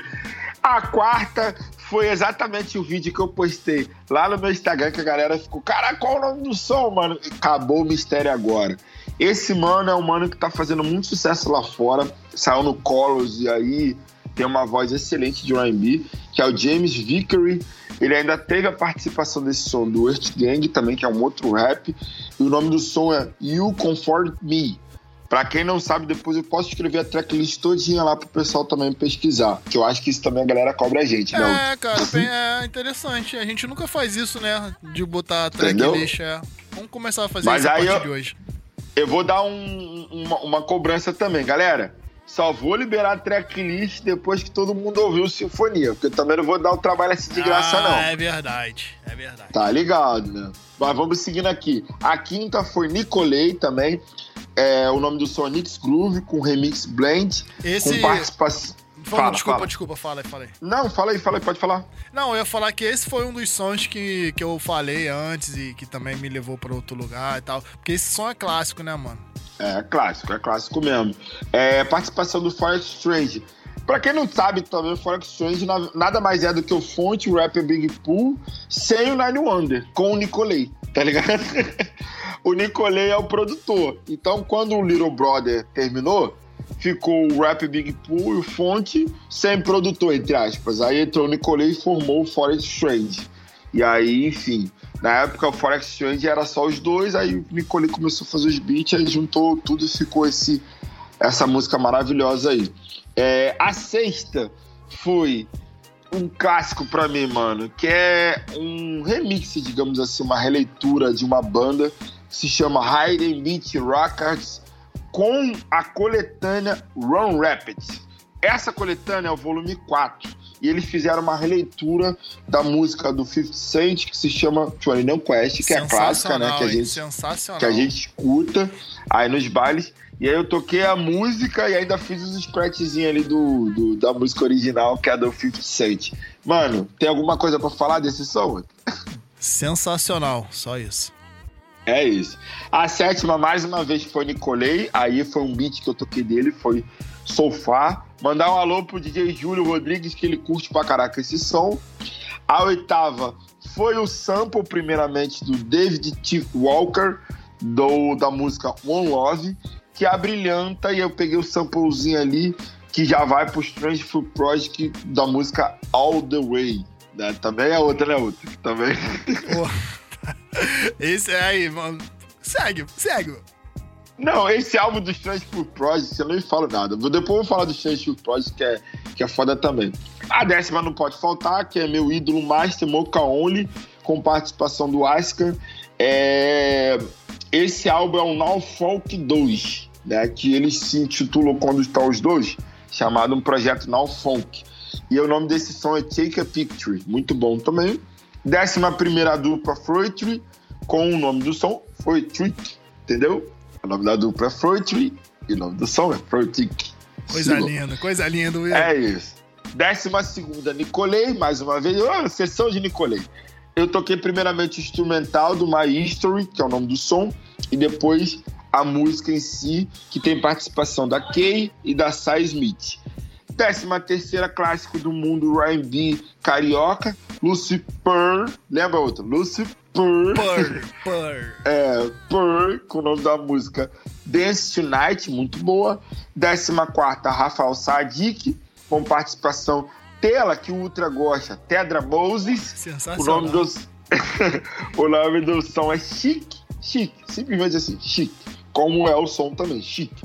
A quarta foi exatamente o vídeo que eu postei lá no meu Instagram, que a galera ficou, cara, qual o nome do som, mano? Acabou o mistério agora. Esse mano é um mano que tá fazendo muito sucesso lá fora, saiu no Colors e aí tem uma voz excelente de R&B, que é o James Vickery. Ele ainda teve a participação desse som do Earth Gang também, que é um outro rap. E o nome do som é You Comfort Me. Pra quem não sabe, depois eu posso escrever a tracklist todinha lá pro pessoal também pesquisar. Que eu acho que isso também a galera cobra a gente, né? É, cara, bem, é interessante. A gente nunca faz isso, né? De botar a tracklist. É. Vamos começar a fazer Mas isso a partir eu- de hoje. Eu vou dar um- uma, uma cobrança também, galera. Só vou liberar a tracklist depois que todo mundo ouviu Sinfonia, porque eu também não vou dar o trabalho assim de graça, ah, não. É verdade, é verdade. Tá ligado, né? Mas vamos seguindo aqui. A quinta foi Nicolei também. É, o nome do Nix Groove, com remix blend. Esse- Com participação. Fala, desculpa, fala. desculpa, fala aí, fala aí. Não, fala aí, fala aí, pode falar. Não, eu ia falar que esse foi um dos sons que, que eu falei antes e que também me levou pra outro lugar e tal. Porque esse som é clássico, né, mano? É clássico, é clássico mesmo. É, participação do Forex Strange. Pra quem não sabe também, o Forex Strange na- nada mais é do que o fonte, rapper Big Pool, sem o Nine Wonder, com o Nicolay, tá ligado? o Nicolay é o produtor. Então, quando o Little Brother terminou, ficou o rap Big Pool e o fonte sem produtor, entre aspas. Aí entrou o Nicolay e formou o Forex Strange. E aí, enfim, na época o Forex Strange era só os dois, aí o Nicolay começou a fazer os beats, aí juntou tudo e ficou esse, essa música maravilhosa aí. É, a sexta foi um clássico pra mim, mano, que é um remix, digamos assim, uma releitura de uma banda que se chama Hidden Beat Records com a coletânea Run Rapids. Essa coletânea é o volume 4 e eles fizeram uma releitura da música do 50 Cent que se chama 29 Quest, que é clássica, né, que a gente que a gente escuta aí nos bailes. E aí eu toquei a música e ainda fiz os scratchzinhos ali do, do- da música original, que é a do 50 Cent. Mano, tem alguma coisa pra falar desse som? Sensacional, só isso. É isso. A sétima, mais uma vez, foi Nicolei. Aí foi um beat que eu toquei dele, foi Sofá. Mandar um alô pro DJ Júlio Rodrigues, que ele curte pra caraca esse som. A oitava foi o sample, primeiramente, do David T. Walker, do, da música One Love, que abrilhanta, e eu peguei o samplezinho ali, que já vai pro Strange Fruit Project da música All The Way. né? Também é outra, né? Outra. Também. Esse é aí, mano. Segue, segue. Não, esse álbum do Strange Fruit Project, eu nem falo nada. Depois eu vou falar do Strange Fruit Project, que é, que é foda também. A décima não pode faltar, que é meu ídolo Master Mocha Only, com participação do Asker. É... Esse álbum é o Now Folk 2, né? Que ele se intitulou quando estão os dois, chamado um projeto Now Folk. E o nome desse som é Take a Picture, muito bom também. Décima primeira dupla Fruitry, com o nome do som Fruitry, entendeu? O nome da dupla é Fruitry e o nome do som é Fruitry. Coisa Sigam. linda, coisa linda, Will. É isso. Décima segunda, Nicolei, mais uma vez. Ah, sessão de Nicolei. Eu toquei primeiramente o instrumental do My History, que é o nome do som, e depois a música em si, que tem participação da Kay e da Sai Smith. Décima terceira clássico do mundo R&B carioca, Lucy Pearl. Lembra outra? Lucy Pearl. Purr, purr. É, Pearl, com o nome da música Dance Tonight, muito boa. Décima quarta, Rafael Sadik, com participação dela, que o Ultra gosta, Tedra Moses. O Sensacional. nome, do... o nome do som é Chique, Chique, simplesmente assim, Chique. Como é o som também, Chique.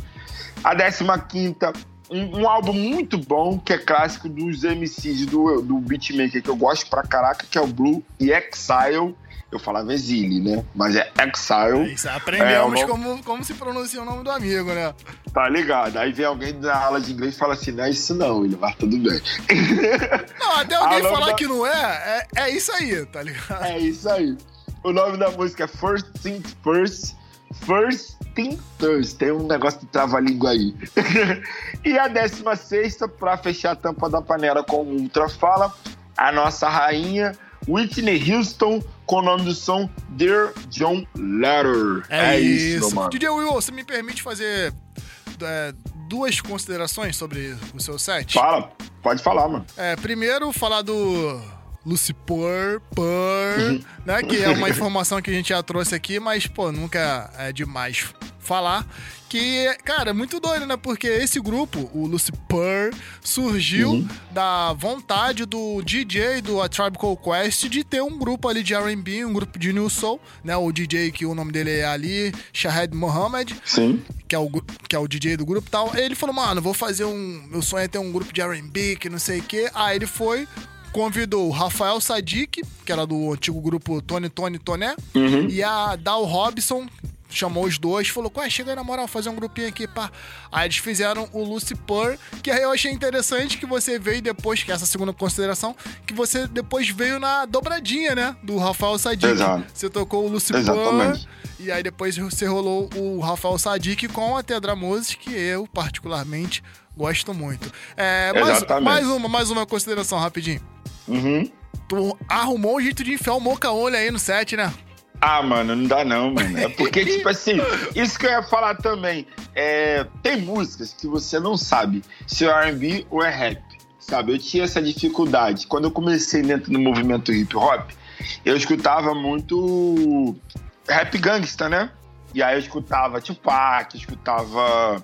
A décima quinta, um, um álbum muito bom, que é clássico dos MCs do, do beatmaker, que eu gosto pra caraca, que é o Blue e Exile. Eu falava Exile, né? Mas é Exile. Isso, É, o aprendemos nome- como, como se pronuncia o nome do amigo, né? Tá ligado? Aí vem alguém da aula de inglês e fala assim, não é isso não, ele vai tudo bem. Não, até alguém nome falar da- que não é, é, é isso aí, tá ligado? É isso aí. O nome da música é First Things First. First Things First. Tem um negócio de trava-língua aí. e a 16 pra fechar a tampa da panela com o Ultra Fala, a nossa rainha Whitney Houston com o nome do som Dear John Letter. É, isso. meu mano. DJ Will, você me permite fazer é, duas considerações sobre o seu set? Fala, pode falar, mano. É, primeiro, falar do Lucy Purr, Purr, né? Que é uma informação que a gente já trouxe aqui, mas, pô, nunca é demais falar. Que, cara, é muito doido, né? Porque esse grupo, o Lucy Purr, surgiu Uhum. da vontade do DJ do A Tribe Called Quest de ter um grupo ali de R&B, um grupo de New Soul, né? O DJ que o nome dele é Ali Shahed Mohammed Sim. que é o, que é o DJ do grupo e tal. Ele falou, mano, vou fazer um. Meu sonho é ter um grupo de RB, que não sei o quê. Aí ele foi, convidou o Rafael Sadik, que era do antigo grupo Tony Tony Toné, Uhum. e a Dal Robson, chamou os dois, falou, ué, chega aí na moral, fazer um grupinho aqui, pá. Aí eles fizeram o Lucy Purr, que aí eu achei interessante que você veio depois, que é essa segunda consideração, que você depois veio na dobradinha, né? Do Rafael Sadiq. Exato. Você tocou o Lucy Purr, e aí depois você rolou o Rafael Sadiq com a Tedra Moses, que eu, particularmente, gosto muito. É, mais, mais uma, mais uma consideração rapidinho. Uhum. Tu arrumou um jeito de enfiar o moca-olho aí no set, né? Ah, mano, não dá não, mano. É porque, tipo assim, isso que eu ia falar também. É, tem músicas que você não sabe se é R&B ou é rap, sabe? Eu tinha essa dificuldade. Quando eu comecei dentro do movimento hip hop, eu escutava muito rap gangsta, né? E aí eu escutava Tupac, escutava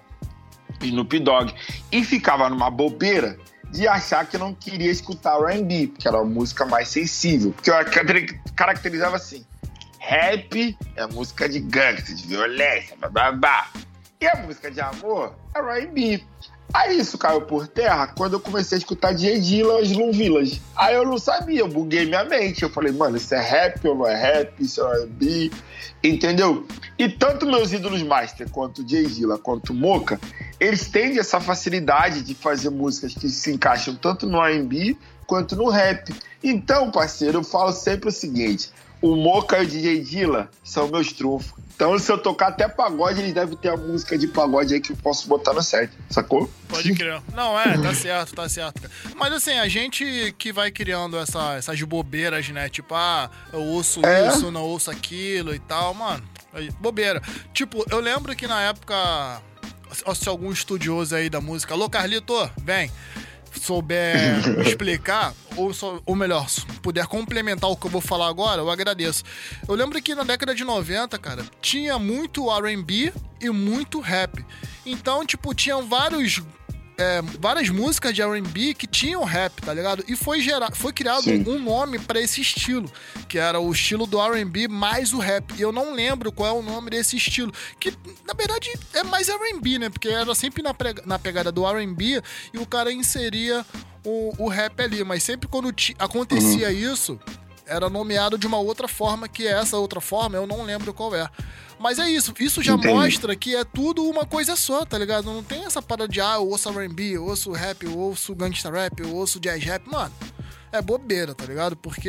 Snoop Dogg. E ficava numa bobeira de achar que eu não queria escutar R&B, porque era uma música mais sensível. Porque eu caracteri- caracterizava assim, rap é música de gangsta, de violência, babá. E a música de amor é R&B. Aí isso caiu por terra quando eu comecei a escutar J. Dilla e Slum Village. Aí eu não sabia, eu buguei minha mente. Eu falei, mano, isso é rap ou não é rap? Isso é R&B? Entendeu? E tanto meus ídolos master, quanto J. Dilla, quanto Moca, eles têm essa facilidade de fazer músicas que se encaixam tanto no R&B quanto no rap. Então, parceiro, eu falo sempre o seguinte, o Moca e o DJ Dilla são meus trunfos. Então, se eu tocar até pagode, eles devem ter a música de pagode aí que eu posso botar no set, sacou? Pode crer. Não, é, tá certo, tá certo. Mas assim, a gente que vai criando essa- essas bobeiras, né? Tipo, ah, eu ouço É. isso, não ouço aquilo e tal, mano. Bobeira. Tipo, eu lembro que na época, se algum estudioso aí da música, alô Carlito, vem, souber explicar, ou, ou melhor, puder complementar o que eu vou falar agora, eu agradeço. Eu lembro que na década de 90, cara, tinha muito R&B e muito rap. Então, tipo, tinham vários é, várias músicas de R&B que tinham rap, tá ligado? E foi gerado, foi criado Sim. um nome pra esse estilo, que era o estilo do R&B mais o rap. E eu não lembro qual é o nome desse estilo, que na verdade é mais R&B, né? Porque era sempre na, prega- na pegada do R&B e o cara inseria o, o rap ali, mas sempre quando acontecia isso, era nomeado de uma outra forma, que é essa outra forma, eu não lembro qual é. Mas é isso, isso já Entendi. mostra que é tudo uma coisa só, tá ligado? Não tem essa parada de, ah, eu ouço R&B, eu ouço rap, eu ouço gangsta rap, eu ouço jazz rap, mano. É bobeira, tá ligado? Porque.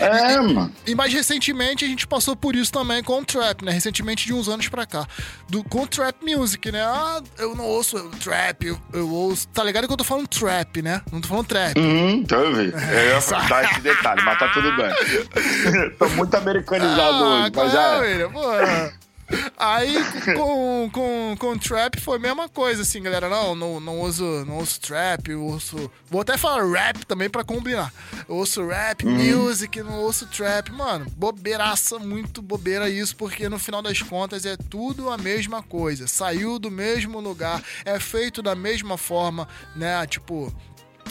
É, mano. E mais recentemente a gente passou por isso também com o trap, né? Recentemente de uns anos pra cá. Do, com o trap music, né? Ah, eu não ouço trap, eu, eu ouço. Tá ligado que eu tô falando trap, né? Não tô falando trap. Hum, tô ouvindo. Eu ia dar esse detalhe, mas tá tudo bem. tô muito americanizado Ah, hoje, mas é, é. Pô. Aí com, com, com trap foi a mesma coisa, assim, galera. Não, não, não uso, não uso trap, eu uso. Vou até falar rap também pra combinar. Eu ouço rap, Uhum. music, não ouço trap. Mano, bobeiraça, muito bobeira isso, porque no final das contas é tudo a mesma coisa. Saiu do mesmo lugar, é feito da mesma forma, né? Tipo,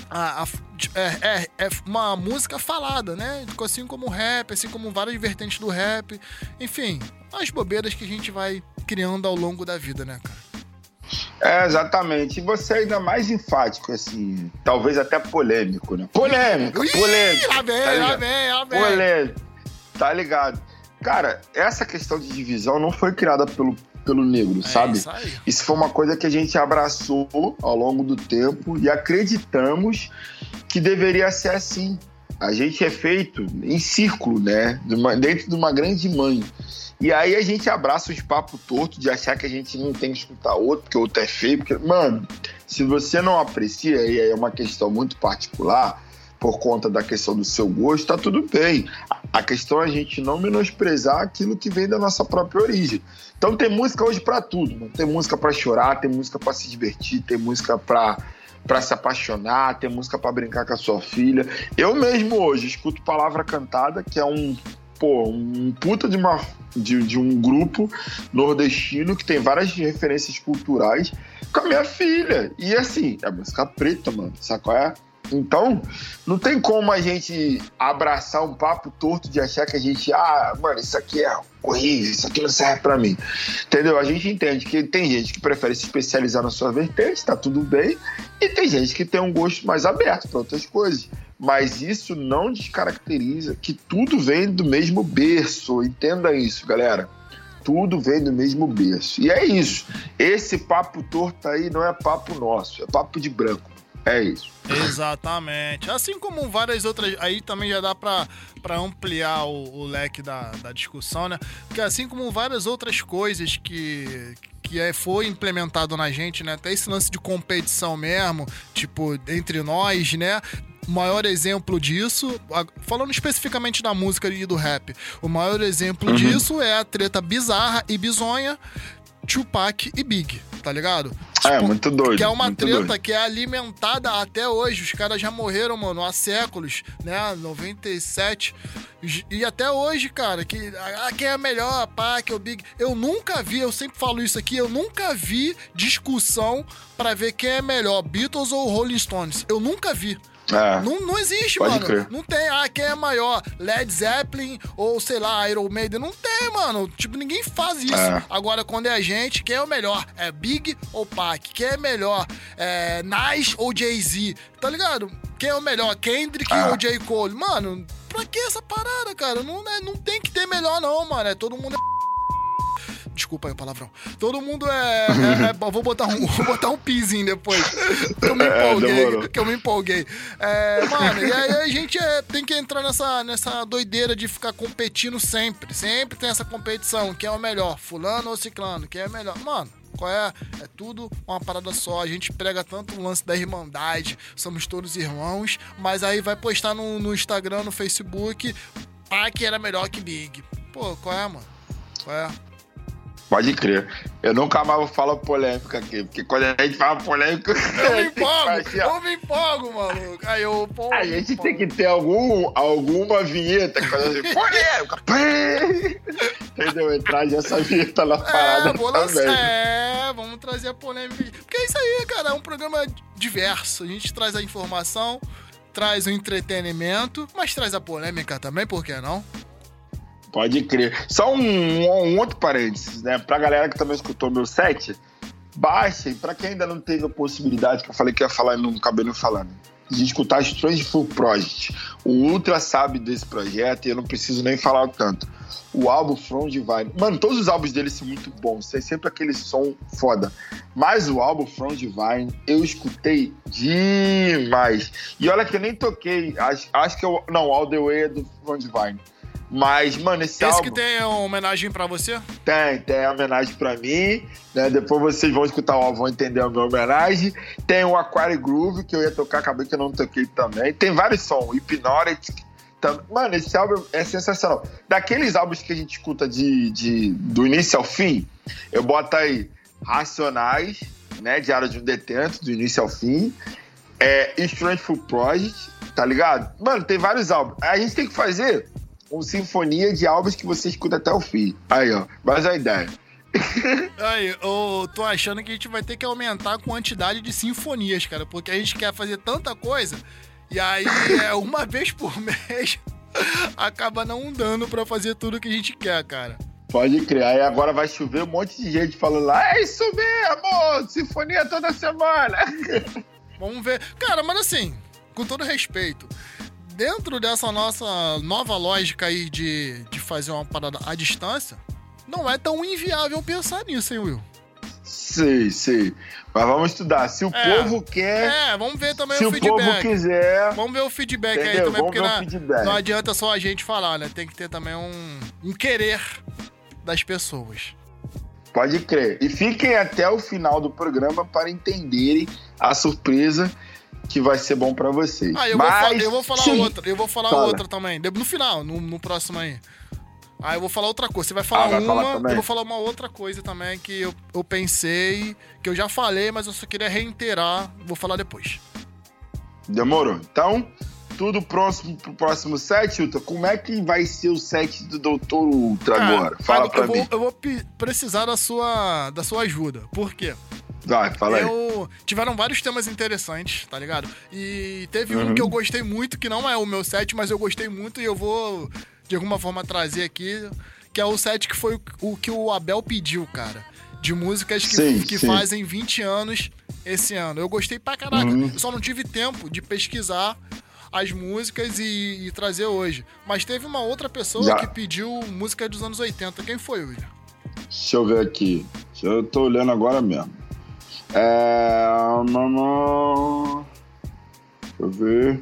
a- a- é, é- é uma música falada, né? Assim como o rap, assim como várias vertentes do rap. Enfim, as bobeiras que a gente vai criando ao longo da vida, né, cara? É, exatamente. E você é ainda mais enfático, assim, talvez até polêmico, né? Polêmico, Ih, polêmico. lá vem, tá lá vem, lá vem. Polêmico. Tá ligado? Cara, essa questão de divisão não foi criada pelo, pelo negro, sabe? É isso aí. Isso foi uma coisa que a gente abraçou ao longo do tempo e acreditamos que deveria ser assim. A gente é feito em círculo, né? De uma- dentro de uma grande mãe. E aí a gente abraça os papos tortos de achar que a gente não tem que escutar outro, porque outro é feio. Porque, mano, se você não aprecia, e aí é uma questão muito particular, por conta da questão do seu gosto, tá tudo bem. A questão é a gente não menosprezar aquilo que vem da nossa própria origem. Então tem música hoje pra tudo, mano. Tem música pra chorar, tem música pra se divertir, tem música pra para se apaixonar, tem música pra brincar com a sua filha. Eu mesmo hoje escuto Palavra Cantada, que é um pô, um puta de, uma, de, de um grupo nordestino que tem várias referências culturais com a minha filha. E assim, é música preta, mano. Sabe qual é? Então, não tem como a gente abraçar um papo torto de achar que a gente, ah, mano, isso aqui é horrível, isso aqui não serve pra mim. Entendeu? A gente entende que tem gente que prefere se especializar na sua vertente, tá tudo bem, e tem gente que tem um gosto mais aberto para outras coisas. Mas isso não descaracteriza que tudo vem do mesmo berço. Entenda isso, galera. tudo vem do mesmo berço. E é isso. Esse papo torto aí não é papo nosso, é papo de branco. É isso. Exatamente. Assim como várias outras. Aí também já dá pra, pra ampliar o, o leque da, da discussão, né? Porque assim como várias outras coisas que. Que é, foi implementado na gente, né? Até esse lance de competição mesmo, tipo, entre nós, né? O maior exemplo disso, falando especificamente da música e do rap, o maior exemplo Uhum. disso é a treta bizarra e bizonha Tupac e Big, tá ligado? É, muito doido. Que é uma treta doido. que é alimentada até hoje. Os caras já morreram, mano, há séculos, né? 97. E até hoje, cara, que ah, quem é melhor, pá, que é o Big. Eu nunca vi, eu sempre falo isso aqui, eu nunca vi discussão pra ver quem é melhor, Beatles ou Rolling Stones. Eu nunca vi. É. Não, não existe, Pode mano. crer. Não tem, ah, quem é maior? Led Zeppelin ou, sei lá, Iron Maiden. Não tem, mano. Tipo, ninguém faz isso. É. Agora, quando é a gente, quem é o melhor? É Big ou Pac? Quem é melhor? É Nas ou Jay-Z? Tá ligado? Quem é o melhor? Kendrick Ah. ou J. Cole? Mano, pra que essa parada, cara? Não, é- não tem que ter melhor, não, mano. É todo mundo. é Desculpa aí o palavrão. Todo mundo é. é- é- vou botar um, vou botar um pizinho depois. Que eu me É, empolguei. que eu me empolguei. É, mano, e aí a gente é, tem que entrar nessa, nessa doideira de ficar competindo sempre. Sempre tem essa competição. Quem é o melhor? Fulano ou Ciclano? Quem é o melhor? Mano. Qual é? É tudo uma parada só. A gente prega tanto o lance da irmandade, somos todos irmãos, mas aí vai postar no, no Instagram, no Facebook, Pac era melhor que Big. Pô, qual é, mano? Qual é? Pode crer. Eu nunca mais vou falar polêmica aqui, porque quando a gente fala polêmica. Eu me empolgo, eu me empolgo, maluco. Aí eu, pô, A gente tem que ter algum, alguma vinheta quando a gente. Polêmica! Entendeu? Entrar essa vinheta na parada É, vou lançar- é, vamos trazer a polêmica. Porque é isso aí, cara. É um programa diverso. A gente traz a informação, traz o entretenimento, mas traz a polêmica também, por que não? Pode crer. Só um, um outro parênteses, né? Pra galera que também escutou meu set, baixem, pra quem ainda não teve a possibilidade, que eu falei que ia falar e não acabei não falando, de escutar Strange Full Project. O Ultra sabe desse projeto e eu não preciso nem falar tanto. O álbum From Divine. Mano, todos os álbuns dele são muito bons, tem sempre aquele som foda. Mas o álbum From Divine eu escutei demais. E olha que eu nem toquei, acho, acho que eu. Não, All the Way é do From Divine. Mas, mano, esse, Esse álbum. que tem uma homenagem pra você? Tem, tem a homenagem pra mim, né? Depois vocês vão escutar o álbum, vão entender a minha homenagem. Tem o Aquari Groove, que eu ia tocar, acabei que eu não toquei também. Tem vários sons, Hypnotic. tam- Mano, esse álbum é sensacional. Daqueles álbuns que a gente escuta de, de, do início ao fim, eu boto aí Racionais, né? Diário de um Detento, do início ao fim. É Strange Full Project, tá ligado? Mano, tem vários álbuns. A gente tem que fazer uma sinfonia de álbuns que você escuta até o fim. Aí, ó. Mais a ideia. Aí, eu tô achando que a gente vai ter que aumentar a quantidade de sinfonias, cara, porque a gente quer fazer tanta coisa e aí é uma vez por mês acaba não dando pra fazer tudo que a gente quer, cara. Pode criar. E agora vai chover um monte de gente falando lá, é isso mesmo, sinfonia toda semana. Vamos ver. Cara, mas assim, com todo respeito, dentro dessa nossa nova lógica aí de, de fazer uma parada à distância, não é tão inviável pensar nisso, hein, Will? Sei, sei. Mas vamos estudar. Se o É. povo quer. É, vamos ver também Se o o feedback. povo quiser. Vamos ver o feedback aí Entendeu? também, Vamos porque o na- feedback. não adianta só a gente falar, né? Tem que ter também um, um querer das pessoas. Pode crer. E fiquem até o final do programa para entenderem a surpresa que vai ser bom para vocês. Ah, eu, vou, Mas, fa- eu vou falar sim. outra, eu vou falar Fala. outra também. No final, no, no próximo aí. Ah, eu vou falar outra coisa. Você vai falar Ah, vai uma, falar eu vou falar uma outra coisa também que eu, eu pensei, que eu já falei, mas eu só queria reiterar. Vou falar depois. Demorou. Então, tudo próximo pro próximo set, Ultra. Como é que vai ser o set do Doutor Ultra Cara, agora? Fala eu, pra vou, mim. eu vou precisar da sua, da sua ajuda. Por quê? Vai, fala aí. eu tiveram vários temas interessantes, tá ligado? E teve um Uhum. que eu gostei muito, que não é o meu set, mas eu gostei muito e eu vou de alguma forma trazer aqui, que é o set que foi o, o que o Abel pediu, cara. De músicas que, Sim, que sim. fazem 20 anos esse ano. Eu gostei pra caraca. Uhum. Eu só não tive tempo de pesquisar as músicas e, e trazer hoje. Mas teve uma outra pessoa Já. que pediu música dos anos 80. Quem foi, William? Deixa eu ver aqui. Eu tô olhando agora mesmo. É. Deixa eu ver.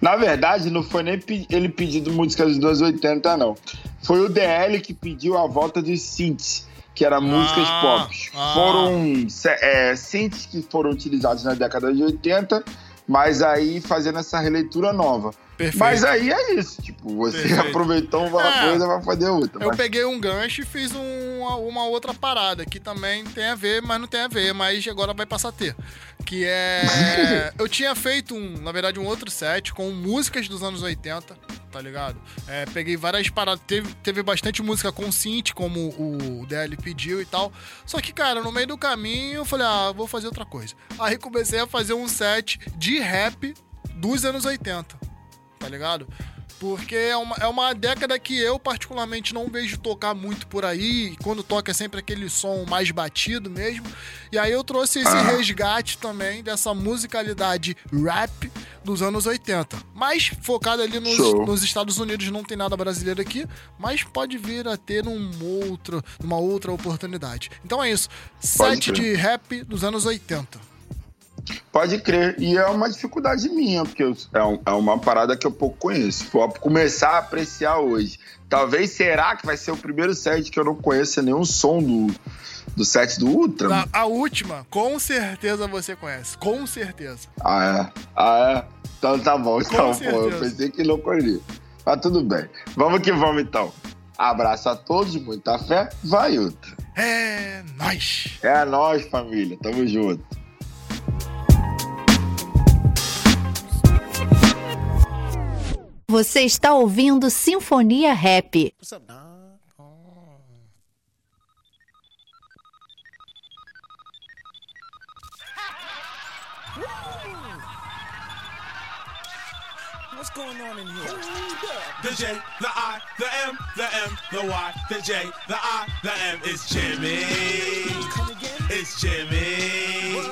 Na verdade, não foi nem ele pedindo música dos 280, não. Foi o DL que pediu a volta dos synths, que eram músicas pop. Foram se- é, synths que foram utilizados na década de 80, mas aí fazendo essa releitura nova. Perfeito. Mas aí é isso, tipo, você Perfeito. aproveitou uma É. coisa pra fazer outra. Eu mas- peguei um gancho e fiz um- uma, uma outra parada que também tem a ver, mas não tem a ver, mas agora vai passar a ter. Que é. eu tinha feito, um, na verdade, um outro set com músicas dos anos 80, tá ligado? É, peguei várias paradas. Teve, teve bastante música com synth, como o DL pediu e tal. Só que, cara, no meio do caminho eu falei, ah, vou fazer outra coisa. Aí comecei a fazer um set de rap dos anos 80 tá ligado? Porque é uma, é uma década que eu, particularmente, não vejo tocar muito por aí. Quando toca é sempre aquele som mais batido mesmo. E aí eu trouxe esse resgate também dessa musicalidade rap dos anos 80. Mais focado ali nos, nos Estados Unidos, não tem nada brasileiro aqui, mas pode vir a ter num outro, numa outra oportunidade. Então é isso. Pode Set crer. de rap dos anos 80. Pode crer. E é uma dificuldade minha, porque eu- é, um- é uma parada que eu pouco conheço. Vou começar a apreciar hoje. Talvez será que vai ser o primeiro set que eu não conheça nenhum som do, do set do Ultra? A, a última, com certeza você conhece. Com certeza. Ah, é? Ah, é? Então tá bom. Então, pô, eu pensei que não conhecia. Mas tudo bem. Vamos que vamos, então. Abraço a todos, muita fé. Vai, Ultra. É nóis. É nóis, família. Tamo junto. Você está ouvindo Sinfonia Rap. What's going on in here? The J, the I, the M, the M, the Y, the J, the I, the M. It's Jimmy. It's Jimmy.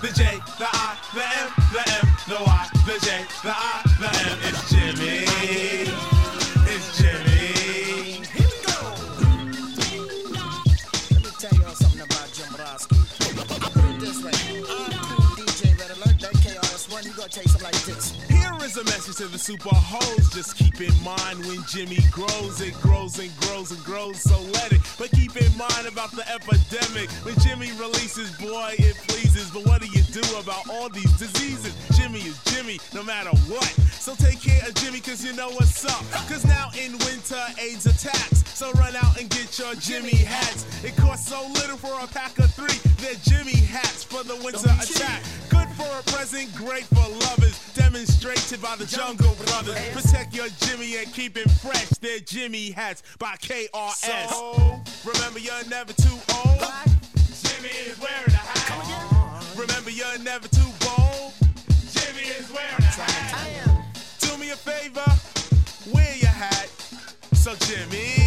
The J, the I, the M, the M, the Y, the J, the I, to the super hoes. Just keep in mind when Jimmy grows, it grows and grows and grows, so let it. But keep in mind about the epidemic. When Jimmy releases, boy, it pleases. But what do you do about all these diseases? Jimmy is Jimmy, no matter what. So take care of Jimmy, cause you know what's up. Cause now in winter, AIDS attacks. So run out and get your Jimmy hats. It costs so little for a pack of three. They're Jimmy hats for the winter attack. Good for a present, great for lovers. Demonstrated by the Jungle Brothers. Protect your Jimmy and keep it fresh. They're Jimmy hats by KRS. So, remember you're never too old. Jimmy is wearing a hat. Remember you're never too bold. Jimmy is wearing a hat. Do me a favor, wear your hat. So Jimmy,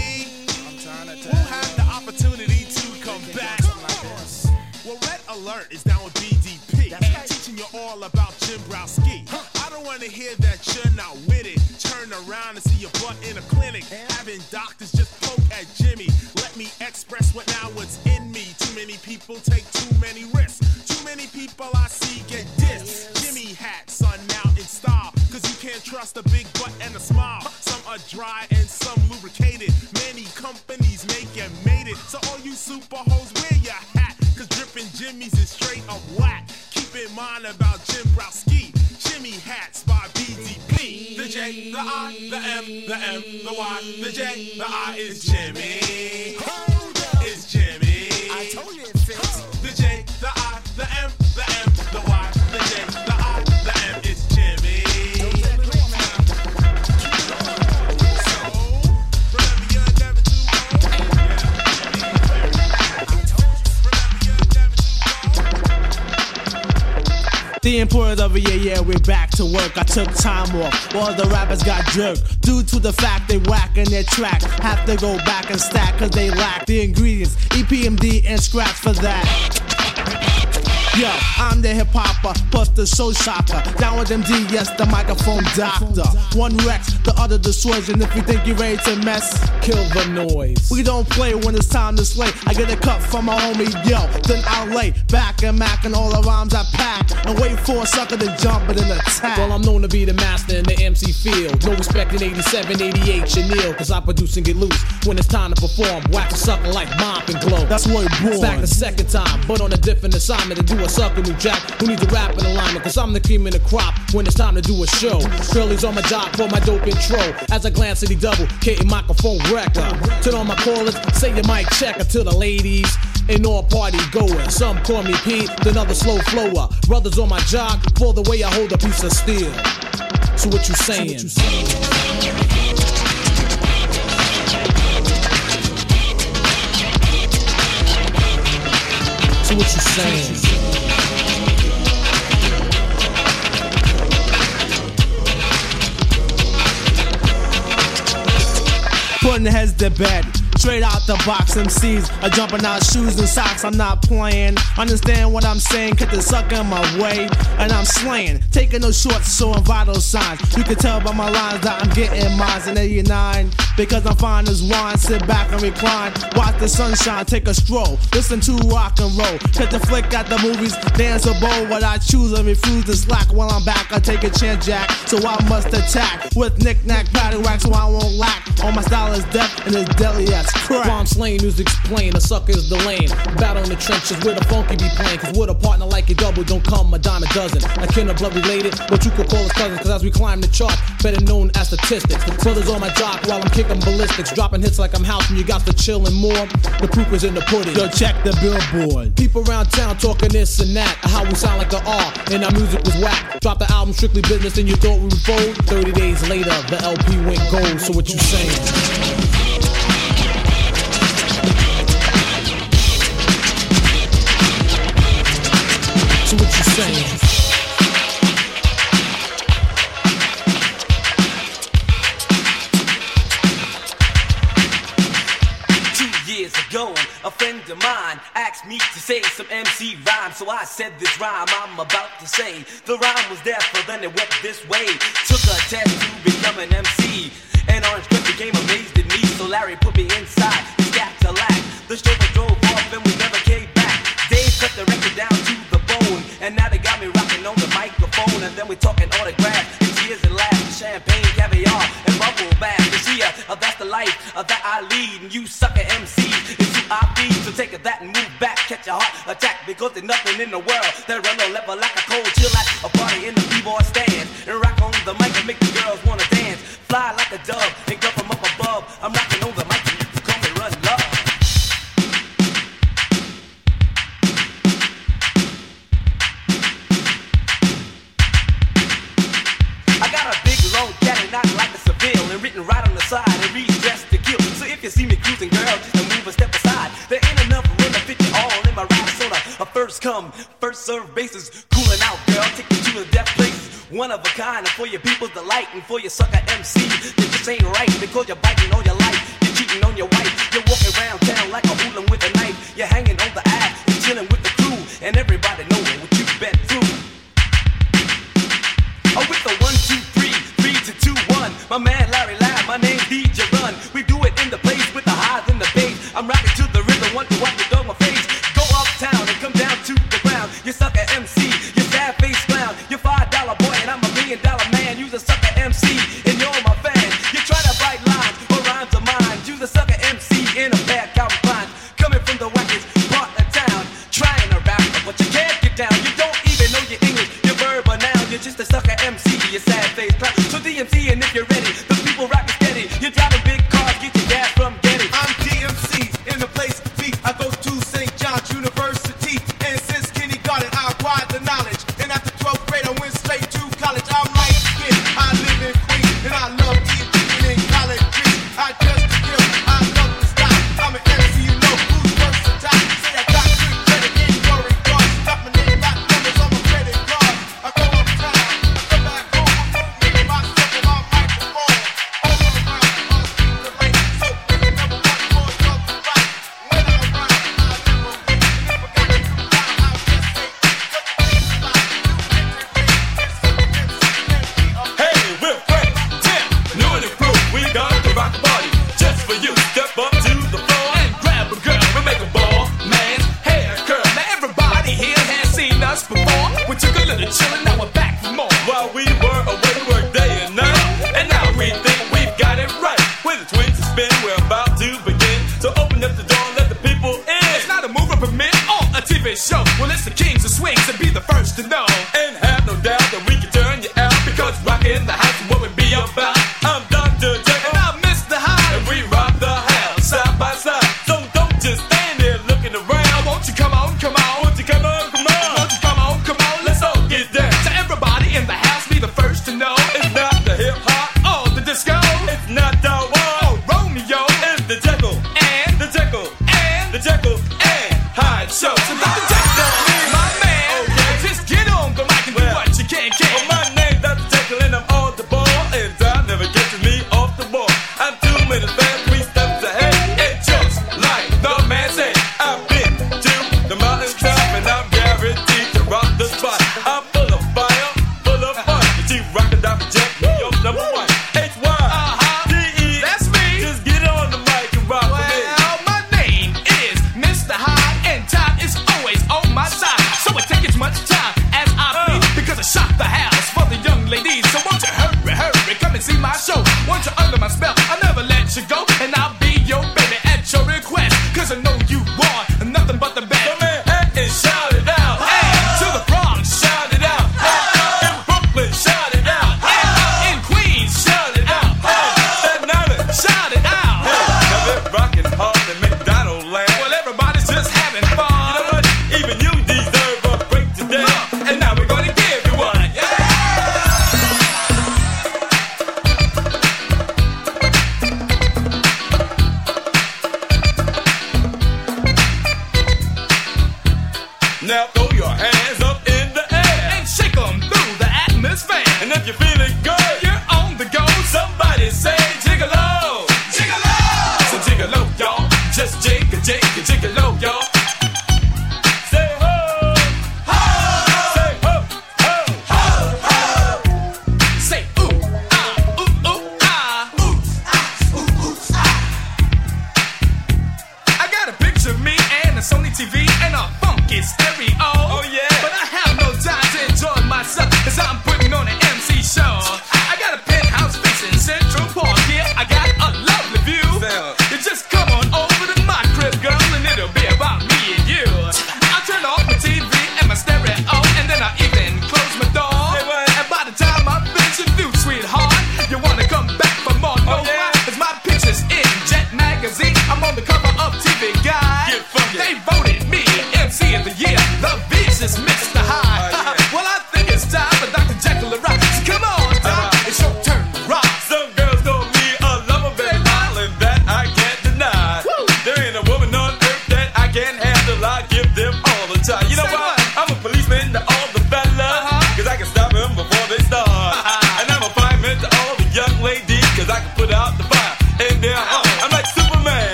your butt in a clinic. Having doctors just poke at Jimmy. Let me express what now what's in me. Too many people take too many risks. Too many people I see get dissed. Jimmy hats are now in style. Cause you can't trust a big butt and a smile. Some are dry and some lubricated. Many companies make and made it. So all you super hoes, wear your hat. Cause dripping Jimmy's is straight up whack. Keep in mind about Jim Browski. The I, the M, the M, the Y. The J, the I is Jimmy. The importance of it, yeah, yeah, we're back to work. I took time off, all the rappers got jerked. Due to the fact they whack in their track. Have to go back and stack cause they lack the ingredients, EPMD and scratch for that. Yo, I'm the hip hopper, plus the show shocker. Down with MD, yes, the microphone doctor. One Rex, the other the swords, and if you think you're ready to mess, kill the noise. We don't play when it's time to slay. I get a cut from my homie, yo, then I'll lay back and mac and all the rhymes I pack and wait for a sucker to jump and then attack. Well, I'm known to be the master in the MC field. No respect in 87, 88, Chanel, cause I produce and get loose when it's time to perform. Whack a sucker like mop and glow. That's where it born. Back the second time, but on a different assignment to do a sucker new jack who needs a rap in alignment. Cause I'm the cream in the crop when it's time to do a show. Curly's on my job for my dope intro. As I glance at the double, K microphone record. Turn on my callers, say your mic checker to the ladies. And all party goers. Some call me Pete, another slow flower. Brothers on my job for the way I hold a piece of steel. So what you saying? So what you saying? One has the bad. Straight out the box, MCs are jumping out shoes and socks. I'm not playing. Understand what I'm saying? Cut the sucker in my way, and I'm slaying. Taking no shorts, showing vital signs. You can tell by my lines that I'm getting mines in 89. Because I'm fine as wine. Sit back and recline. Watch the sunshine, take a stroll. Listen to rock and roll. Catch a flick at the movies, dance a bowl. What I choose and refuse to slack while I'm back. I take a chance, Jack. So I must attack with knick-knack, paddle rack, so I won't lack. All my style is death and it's deadly as crack. Bomb slaying, music's plain, the sucker is the lane. Battle in the trenches where the funky be playing. Cause with a partner like a double, don't come a dime a dozen. Kin of blood related, but you could call us cousins. Cause as we climb the chart, better known as statistics. The brothers on my jock while I'm kicking ballistics. Dropping hits like I'm house and you got the chillin' more. The proof is in the pudding. Yo, check the billboard. People around town talking this and that. How we sound like the R, and our music was whack. Drop the album strictly business and you thought we would fold. 30 days later, the LP went gold. So what you saying? Ago, a friend of mine asked me to say some MC rhyme, so I said this rhyme I'm about to say. The rhyme was there, but then it went this way. Took a test to become an MC, and Orange Cliff became amazed at me, so Larry put me inside. He stacked a lack. The chauffeur drove off, and we never and now they got me rocking on the microphone, and then we talking autographs, and tears and laughs, and champagne, caviar, and bubble bath. You see, uh, that's the life uh, that I lead, and you sucker MCs is who I be. So take that and move back, catch a heart attack, because there's nothing in the world that run no level like a cold chill at a party in the b-boy stand, for your people's delight, and for your sucker MC, just ain't right because you're biting on your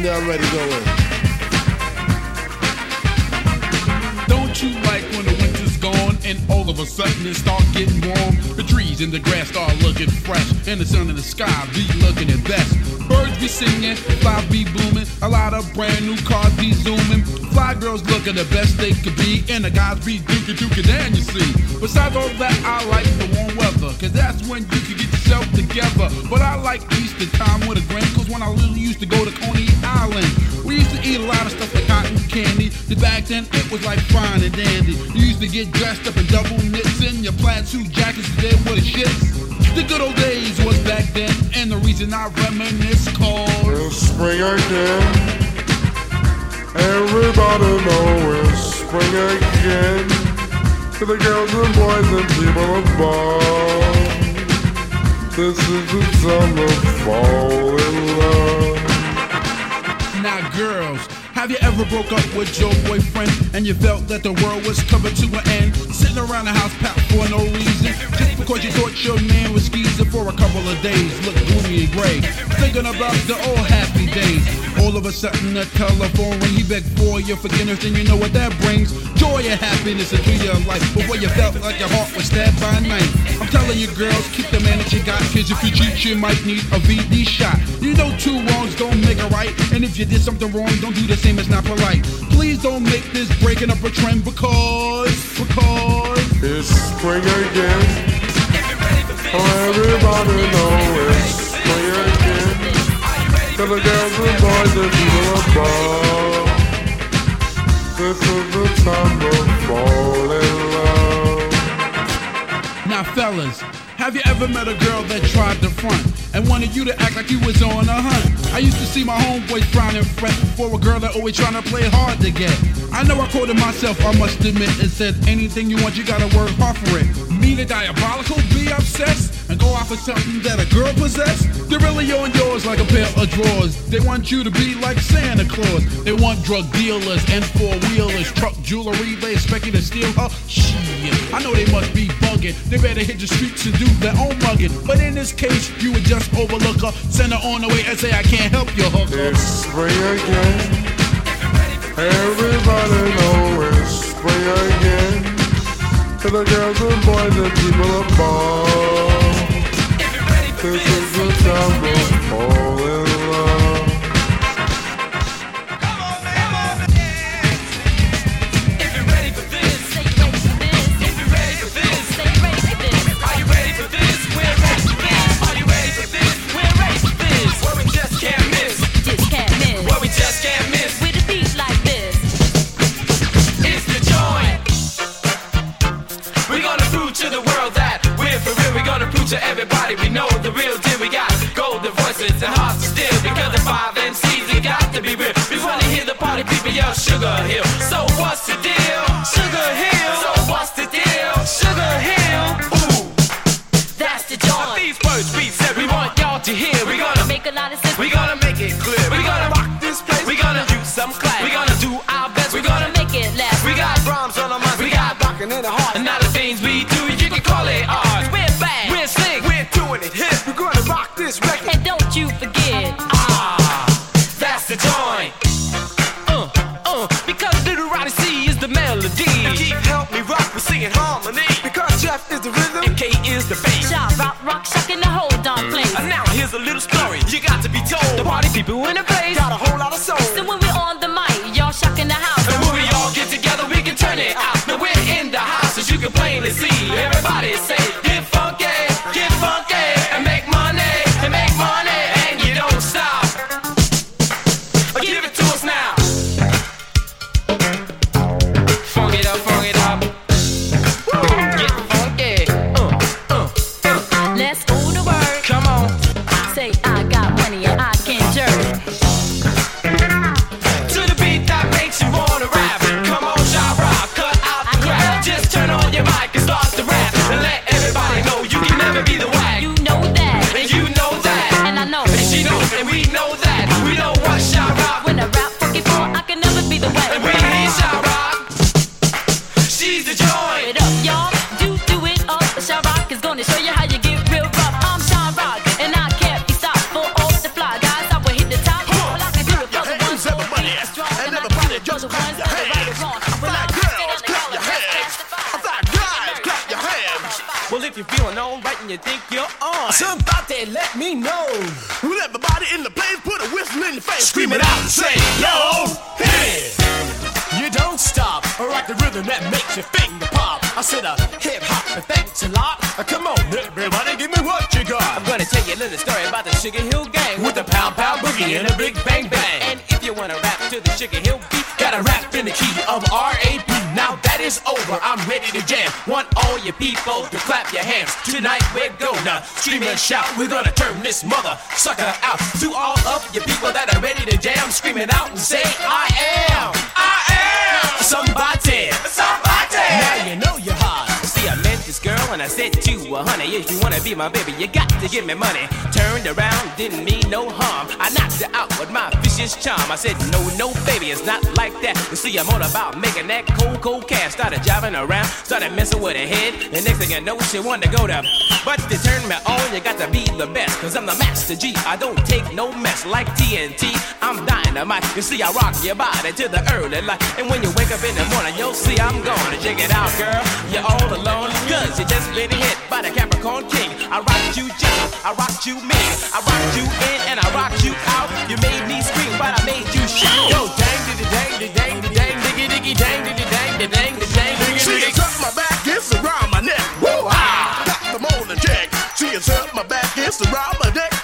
and they're already going. Ever broke up with your boyfriend and you felt that the world was coming to an end? Sitting around the house packed for no reason, just because you thought your man was skeezing for a couple of days, look gloomy and gray. Thinking about the old of a sudden, the telephone ring, he begged for your forgiveness, and you know what that brings? Joy and happiness into your life. Before you felt like your heart was stabbed by a knife. I'm telling you, girls, keep the man that you got, cause if you cheat, you might need a VD shot. You know two wrongs don't make a right, and if you did something wrong, don't do the same, it's not polite. Please don't make this breaking up a trend because, because. It's spring again. Oh, everybody know it's spring again. The girls and boys. This is the time to fall in love. Now, fellas, have you ever met a girl that tried to front and wanted you to act like you was on a hunt? I used to see my homeboys frown and fret for a girl that always trying to play hard to get. I know I quoted myself, I must admit, and said, anything you want, you gotta work hard for it. Me the diabolical, be obsessed, go out for something that a girl possess. They're really on yours like a pair of drawers. They want you to be like Santa Claus. They want drug dealers and four wheelers, truck jewelry. They expect you to steal her. Shit, I know they must be bugging. They better hit the streets and do their own mugging. But in this case, you would just overlook her, send her on the way, and say I can't help you, hooker. It's spring again. Everybody know it's spring again. To the girls and boys and people. This is the time voices and hearts of steel. Because the five MCs, it got to be real. We wanna hear the party people yell Sugar Hill. So what's the deal? Sugar Hill. Shot, rock, rock, shock in the hold on place. And now here's a little story you got to be told. The party people in the place scream and shout. We're gonna turn this mother sucker out. To all of you people that are ready to jam, screaming out and say, I honey, if you wanna be my baby, you got to give me money. Turned around, didn't mean no harm. I knocked her out with my vicious charm. I said, no, no, baby, it's not like that. You see, I'm all about making that cold, cold cash. Started driving around, started messing with her head. The next thing I know, she wanted to go to. But to turn me on, you got to be the best. Cause I'm the master G. I don't take no mess like TNT. I'm dynamite. You see, I rock your body to the early light. And when you wake up in the morning, you'll see I'm gonna check it out, girl. You're all alone, cause you just been hit by the Capricorn King. I rocked you gentle, I rocked you mean. I rocked you in and I rocked you out. You made me scream, but I made you shout. Yo, dang, diddy, dang, diddy, dang, diddy, dang, diggy, diggy, dang, diddy, dang, diddy, dang, diddy, dang, diggy, diggy. it's up my back, it's around my neck. Woo ah! Got the molding jack. See, it's up my back, it's around my neck.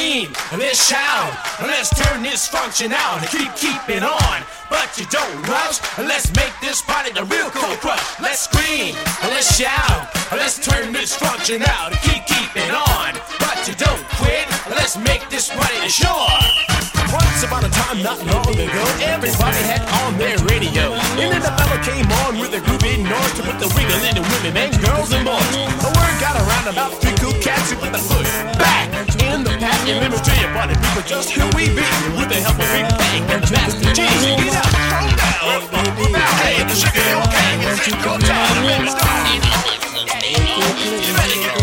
Scream, let's shout, let's turn this function out and keep keeping on. But you don't rush, let's make this party the real cold crush. Let's scream, let's shout, let's turn this function out and keep keeping on. But you don't quit, let's make this party the shore. Once upon a time, not long ago, everybody had on their radio. And then the fella came on with a groovy noise to put the wiggle in the women and girls and boys. The word got around about three cool cats who put the foot back in the pack. And let me tell you, party people, just who we be with the help of Big Bang and Master G. Get up, hold down, hey, the Sugar Hill Gang, it's your time to make it start. You better get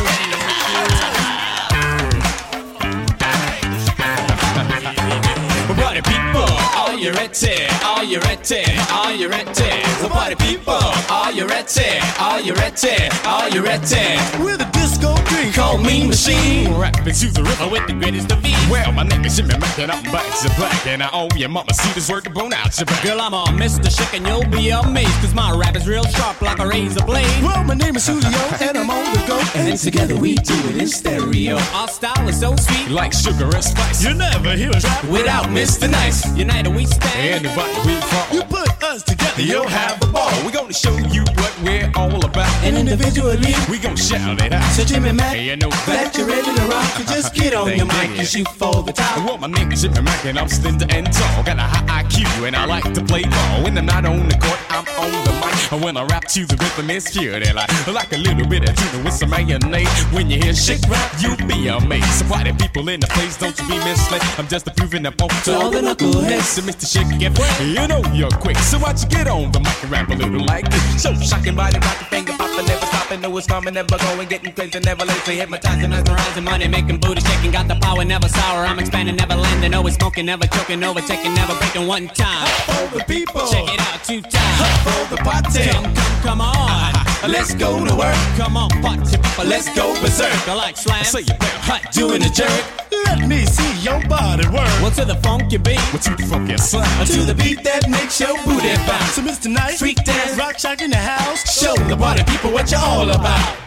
you ready? Are you ready? Are you ready? The party people, are you ready? Are you ready? Are you ready? With a disco king, call me machine. Rapping to the river with the greatest of ease. Well, my name is Jimmy Mac and I'm back to black. And I owe your mama see this word to bone out your back. Girl, I'm a Mr. Chick and you'll be amazed. Cause my rap is real sharp like a razor blade. Well, my name is Julio and I'm on the go. And together we do it in stereo. Our style is so sweet, like sugar and spice. You never hear a rap without Mr. Nice. United we stand. Anybody we fall. You put us together, you'll have a ball. We're gonna show you what we're all about. And individually, we gonna shout it out. So Jimmy Hey, you know that you're ready to rock. You just get on your mic and shoot for the top. Well, my name is Jimmy Mac and I'm slender and tall. Got a high IQ and I like to play ball. When I'm not on the court, I'm on the mic. And when I rap to the rhythm, it's pure delight. Like a little bit of tuna with some mayonnaise. When you hear shake rap, you'll be amazed. So party people in the place, don't you be misled. I'm just proving up on to all the knuckleheads. So Mr. Shake it, you know you're quick. So why you get on the mic and rap a little like this? So shocking body, rocking finger popping, never stopping. Know it's coming, never going, getting crazy, never late. So hypnotizing, mesmerizing, money making, booty shaking. Got the power, never sour. I'm expanding, never landing. Always smoking, never choking, overtaking, never breaking one time. For the people, check it out two times. For the party, come, come, come on. Let's go to work. Come on, party people, let's go berserk. I like slam. So you better hot, doing a jerk. Let me see your body work. Well, to the funky beat. Well, to the funky slam. To the beat that makes your booty bounce. So, Mr. Nice, freak dance, rock shock in the house. Show the party people what you're all about.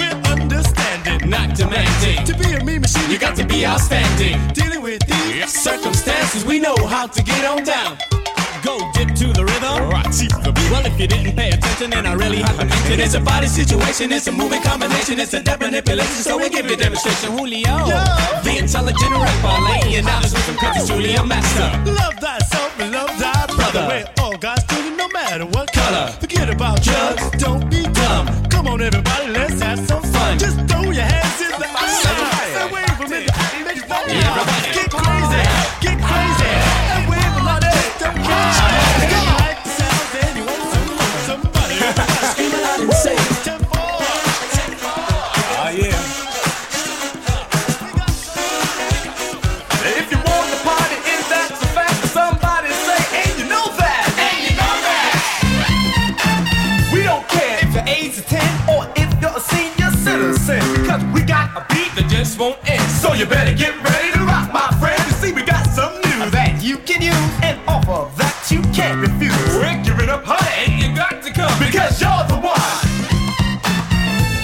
we're demanding. To be a mean machine, you got to be outstanding. Dealing with these circumstances, we know how to get on down. Go dip to the rhythm. Right the beat. Well, if you didn't pay attention, then I really have to mention it's a body situation, it's a moving combination, it's a deaf manipulation. So we give you a demonstration, Julio. The intelligent rapper, laying down this rhythm, cause it's truly a master. Love thyself and love thy brother. We're all God's children, no matter what color. Forget about drugs, don't be dumb. Come on, everybody, let's have some just throw your hands in this won't end. So you better get ready to rock, my friend. You see, we got some new that you can use and offer that you can't refuse. We're giving up, honey, and you got to come because you're the one.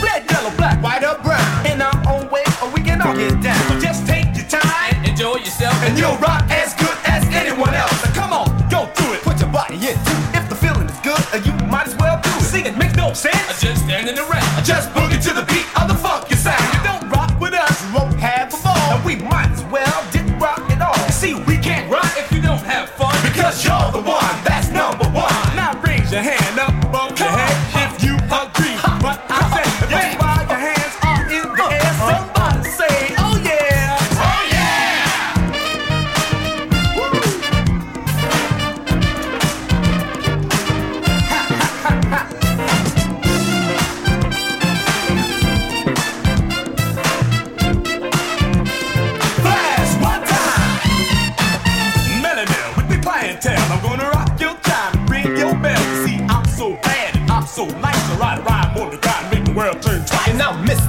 Red, yellow, black, white, or brown. In our own way, or we can all get down. So just take your time and enjoy yourself, and you'll rock as good as anyone else. Now come on, go do it. Put your body into. If the feeling is good, uh, you might as well do it. Singing makes no sense. I just standing around. I just boogie. cause you're the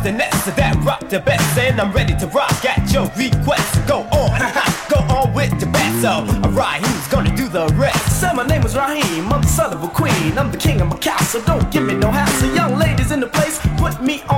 the next to that rock the best and I'm ready to rock at your request. Go on go on with the best so alright who's gonna do the rest. Say my name is Raheem. I'm the son of a queen. I'm the king of my castle. Don't give me no hassle. Young ladies in the place put me on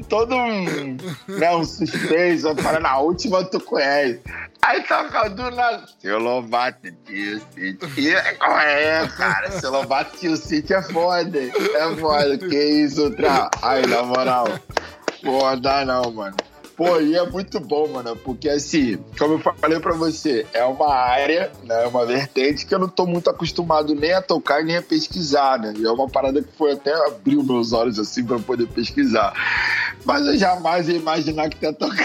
Todo um, né, um suspense, uma na última tu conhece. Aí toca do nada. Seu Lobato, tio City. Qual é, cara? Seu Lobato, tio City é foda. É foda. Que isso, tra? Aí, na moral. Pô, dá não, mano. Pô, e é muito bom, mano, porque assim, como eu falei pra você, é uma área, né, uma vertente que eu não tô muito acostumado nem a tocar nem a pesquisar, né? E é uma parada que foi até abriu meus olhos assim pra poder pesquisar. Mas eu jamais ia imaginar que ia tocar.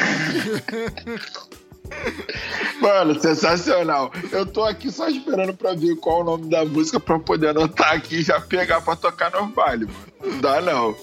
Mano, sensacional. Eu tô aqui só esperando pra ver qual o nome da música pra poder anotar aqui e já pegar pra tocar no baile, mano. Não dá não.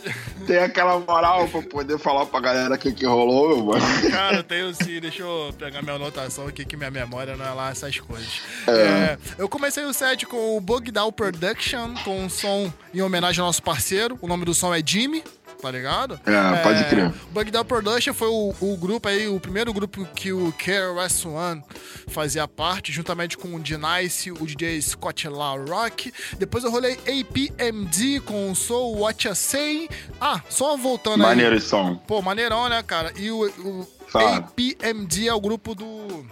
Tem aquela moral pra poder falar pra galera o que, que rolou, meu mano. Cara, eu tenho sim. Deixa eu pegar minha anotação aqui, que minha memória não é lá essas coisas. É. É, eu comecei o set com o Bug Down Production, com um som em homenagem ao nosso parceiro. O nome do som é Jimmy. Tá ligado? É, pode crer. Bug Down Production foi o, o grupo aí, o primeiro grupo que o KRS One fazia parte, juntamente com o D-Nice, o DJ Scott La Rock. Depois eu rolei APMD com o Soul What You Say. Ah, só voltando Maneiro aí. esse som. Pô, maneirão, né, cara? E o, o. APMD é o grupo do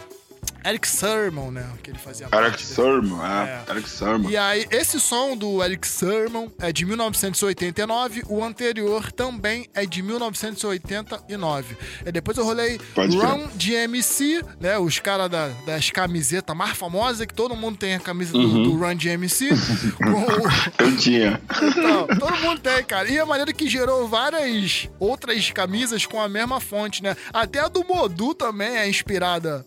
Eric Sermon, né? Que ele fazia Eric. Sermon, é. Eric Sermon. E aí, esse som do Eric Sermon é de 1989, o anterior também é de 1989. E depois eu rolei Pode. Run DMC, né? Os caras da, das camisetas mais famosas, que todo mundo tem a camisa do- Uhum. do, Run DMC. com Eu tinha. então, todo mundo tem, cara. E a maneira que gerou várias outras camisas com a mesma fonte, né? Até a do Modu também é inspirada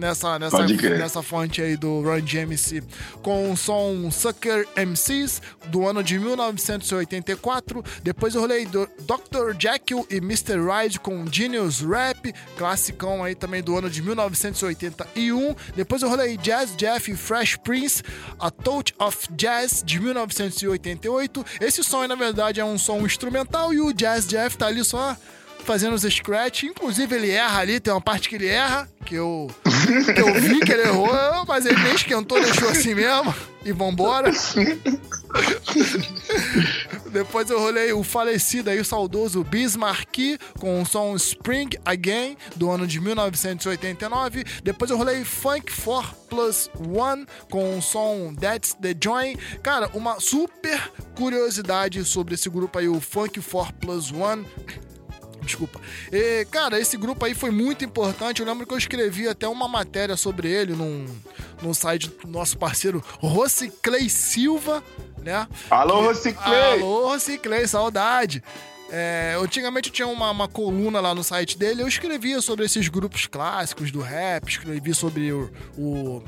nessa, nessa, nessa fonte aí do Run DMC. Com o som Sucker MCs do ano de 1984. Depois eu rolei do Dr. Jekyll e Mr. Ride com Genius Rap, classicão aí também do ano de 1981. Depois eu rolei Jazz Jeff e Fresh Prince, A Touch of Jazz de 1988. Esse som aí, na verdade, é um som instrumental e o Jazz Jeff tá ali só fazendo os scratch. Inclusive, ele erra ali, tem uma parte que ele erra, que eu, que eu vi que ele errou, mas ele nem esquentou, deixou assim mesmo. E vambora. Depois eu rolei o falecido aí, o saudoso Bismarck, com o som Spring Again, do ano de 1989. Depois eu rolei Funk 4 Plus One, com o som That's the Joy. Cara, uma super curiosidade sobre esse grupo aí, o Funk 4 Plus One. Desculpa. E, cara, esse grupo aí foi muito importante. Eu lembro que eu escrevi até uma matéria sobre ele num, num site do nosso parceiro Rociclei Silva, né? Alô, Rociclei! Alô, Rociclei, saudade! É, antigamente eu tinha uma, uma coluna lá no site dele, eu escrevia sobre esses grupos clássicos do rap, escrevi sobre o, o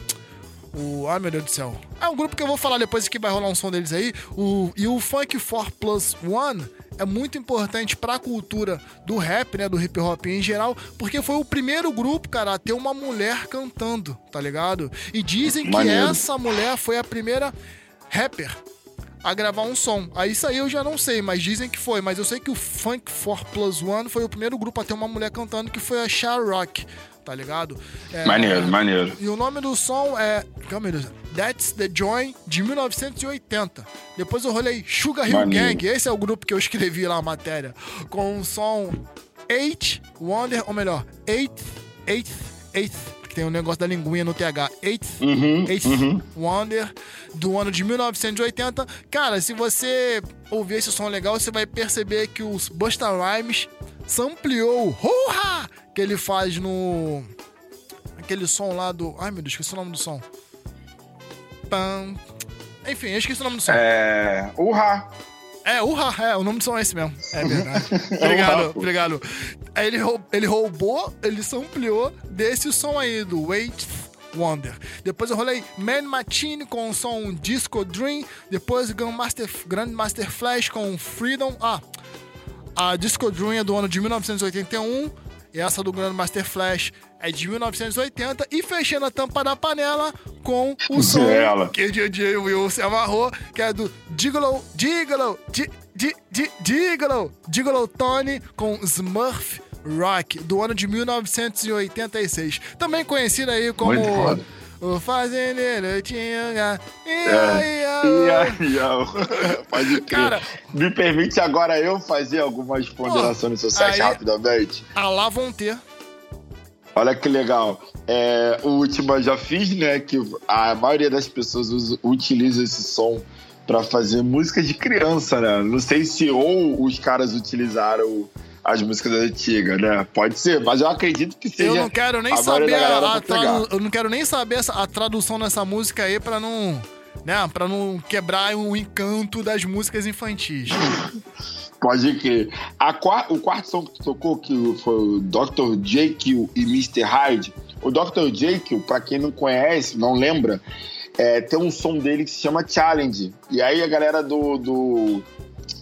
o. Ai meu Deus do céu. É um grupo que eu vou falar depois que vai rolar um som deles aí. O, e o Funk 4 Plus One é muito importante pra cultura do rap, né? Do hip hop em geral, porque foi o primeiro grupo, cara, a ter uma mulher cantando, tá ligado? E dizem que Maneiro. essa mulher foi a primeira rapper a gravar um som. Aí isso aí eu já não sei, mas dizem que foi. Mas eu sei que o Funk 4 Plus One foi o primeiro grupo a ter uma mulher cantando, que foi a Char Rock, tá ligado? É, Maneiro, maneiro. E o nome do som é. Calma aí, That's the Joy de 1980. Depois eu rolei Sugar Hill Maneiro. Gang, esse é o grupo que eu escrevi lá a matéria. Com o som Eight Wonder, ou melhor, Eight, Eight, Eight, que tem um negócio da linguinha no TH. Eight, Uhum, Eighth uhum. Wonder, do ano de 1980. Cara, se você ouvir esse som legal, você vai perceber que os Busta Rhymes sampleou o Hurra! que ele faz no. Aquele som lá do. Ai meu Deus, esqueci o nome do som. Pam. Enfim, eu esqueci o nome do som. É. Urra! É, Urra, é, o nome do som é esse mesmo. É verdade. obrigado, Urra, pô. obrigado. Aí ele, roub- ele roubou, ele sampleou desse som aí, do Wait Wonder. Depois eu rolei Man Machine com o som Disco Dream. Depois Grandmaster, Grandmaster Flash com Freedom. Ah, a Disco Dream é do ano de 1981. E essa do Grandmaster Flash é de 1980. E fechando a tampa da panela com o som Ela. que o DJ Will se amarrou, que é do Gi- Gi- Gigolo, Gigolo Tony com Smurf Rock, do ano de 1986. Também conhecido aí como. O fazendeiro tinha. É. Pode crer. Cara- Me permite agora eu fazer algumas ponderações sociais aí- rapidamente? Ah, lá vão ter. Olha que legal. É, o último eu já fiz, né? Que a maioria das pessoas usa- utiliza esse som pra fazer música de criança, né? Não sei se ou os caras utilizaram as músicas antigas, né? Pode ser, mas eu acredito que seja. Eu não quero nem a saber a, a tradu- eu não quero nem saber a tradução dessa música aí pra não, né, para não quebrar o encanto das músicas infantis. Pode crer. A o quarto som que tu tocou, que foi o Dr. Jekyll e Mr. Hyde. O Dr. Jekyll, pra quem não conhece, não lembra, é, tem um som dele que se chama Challenge. E aí a galera do, do,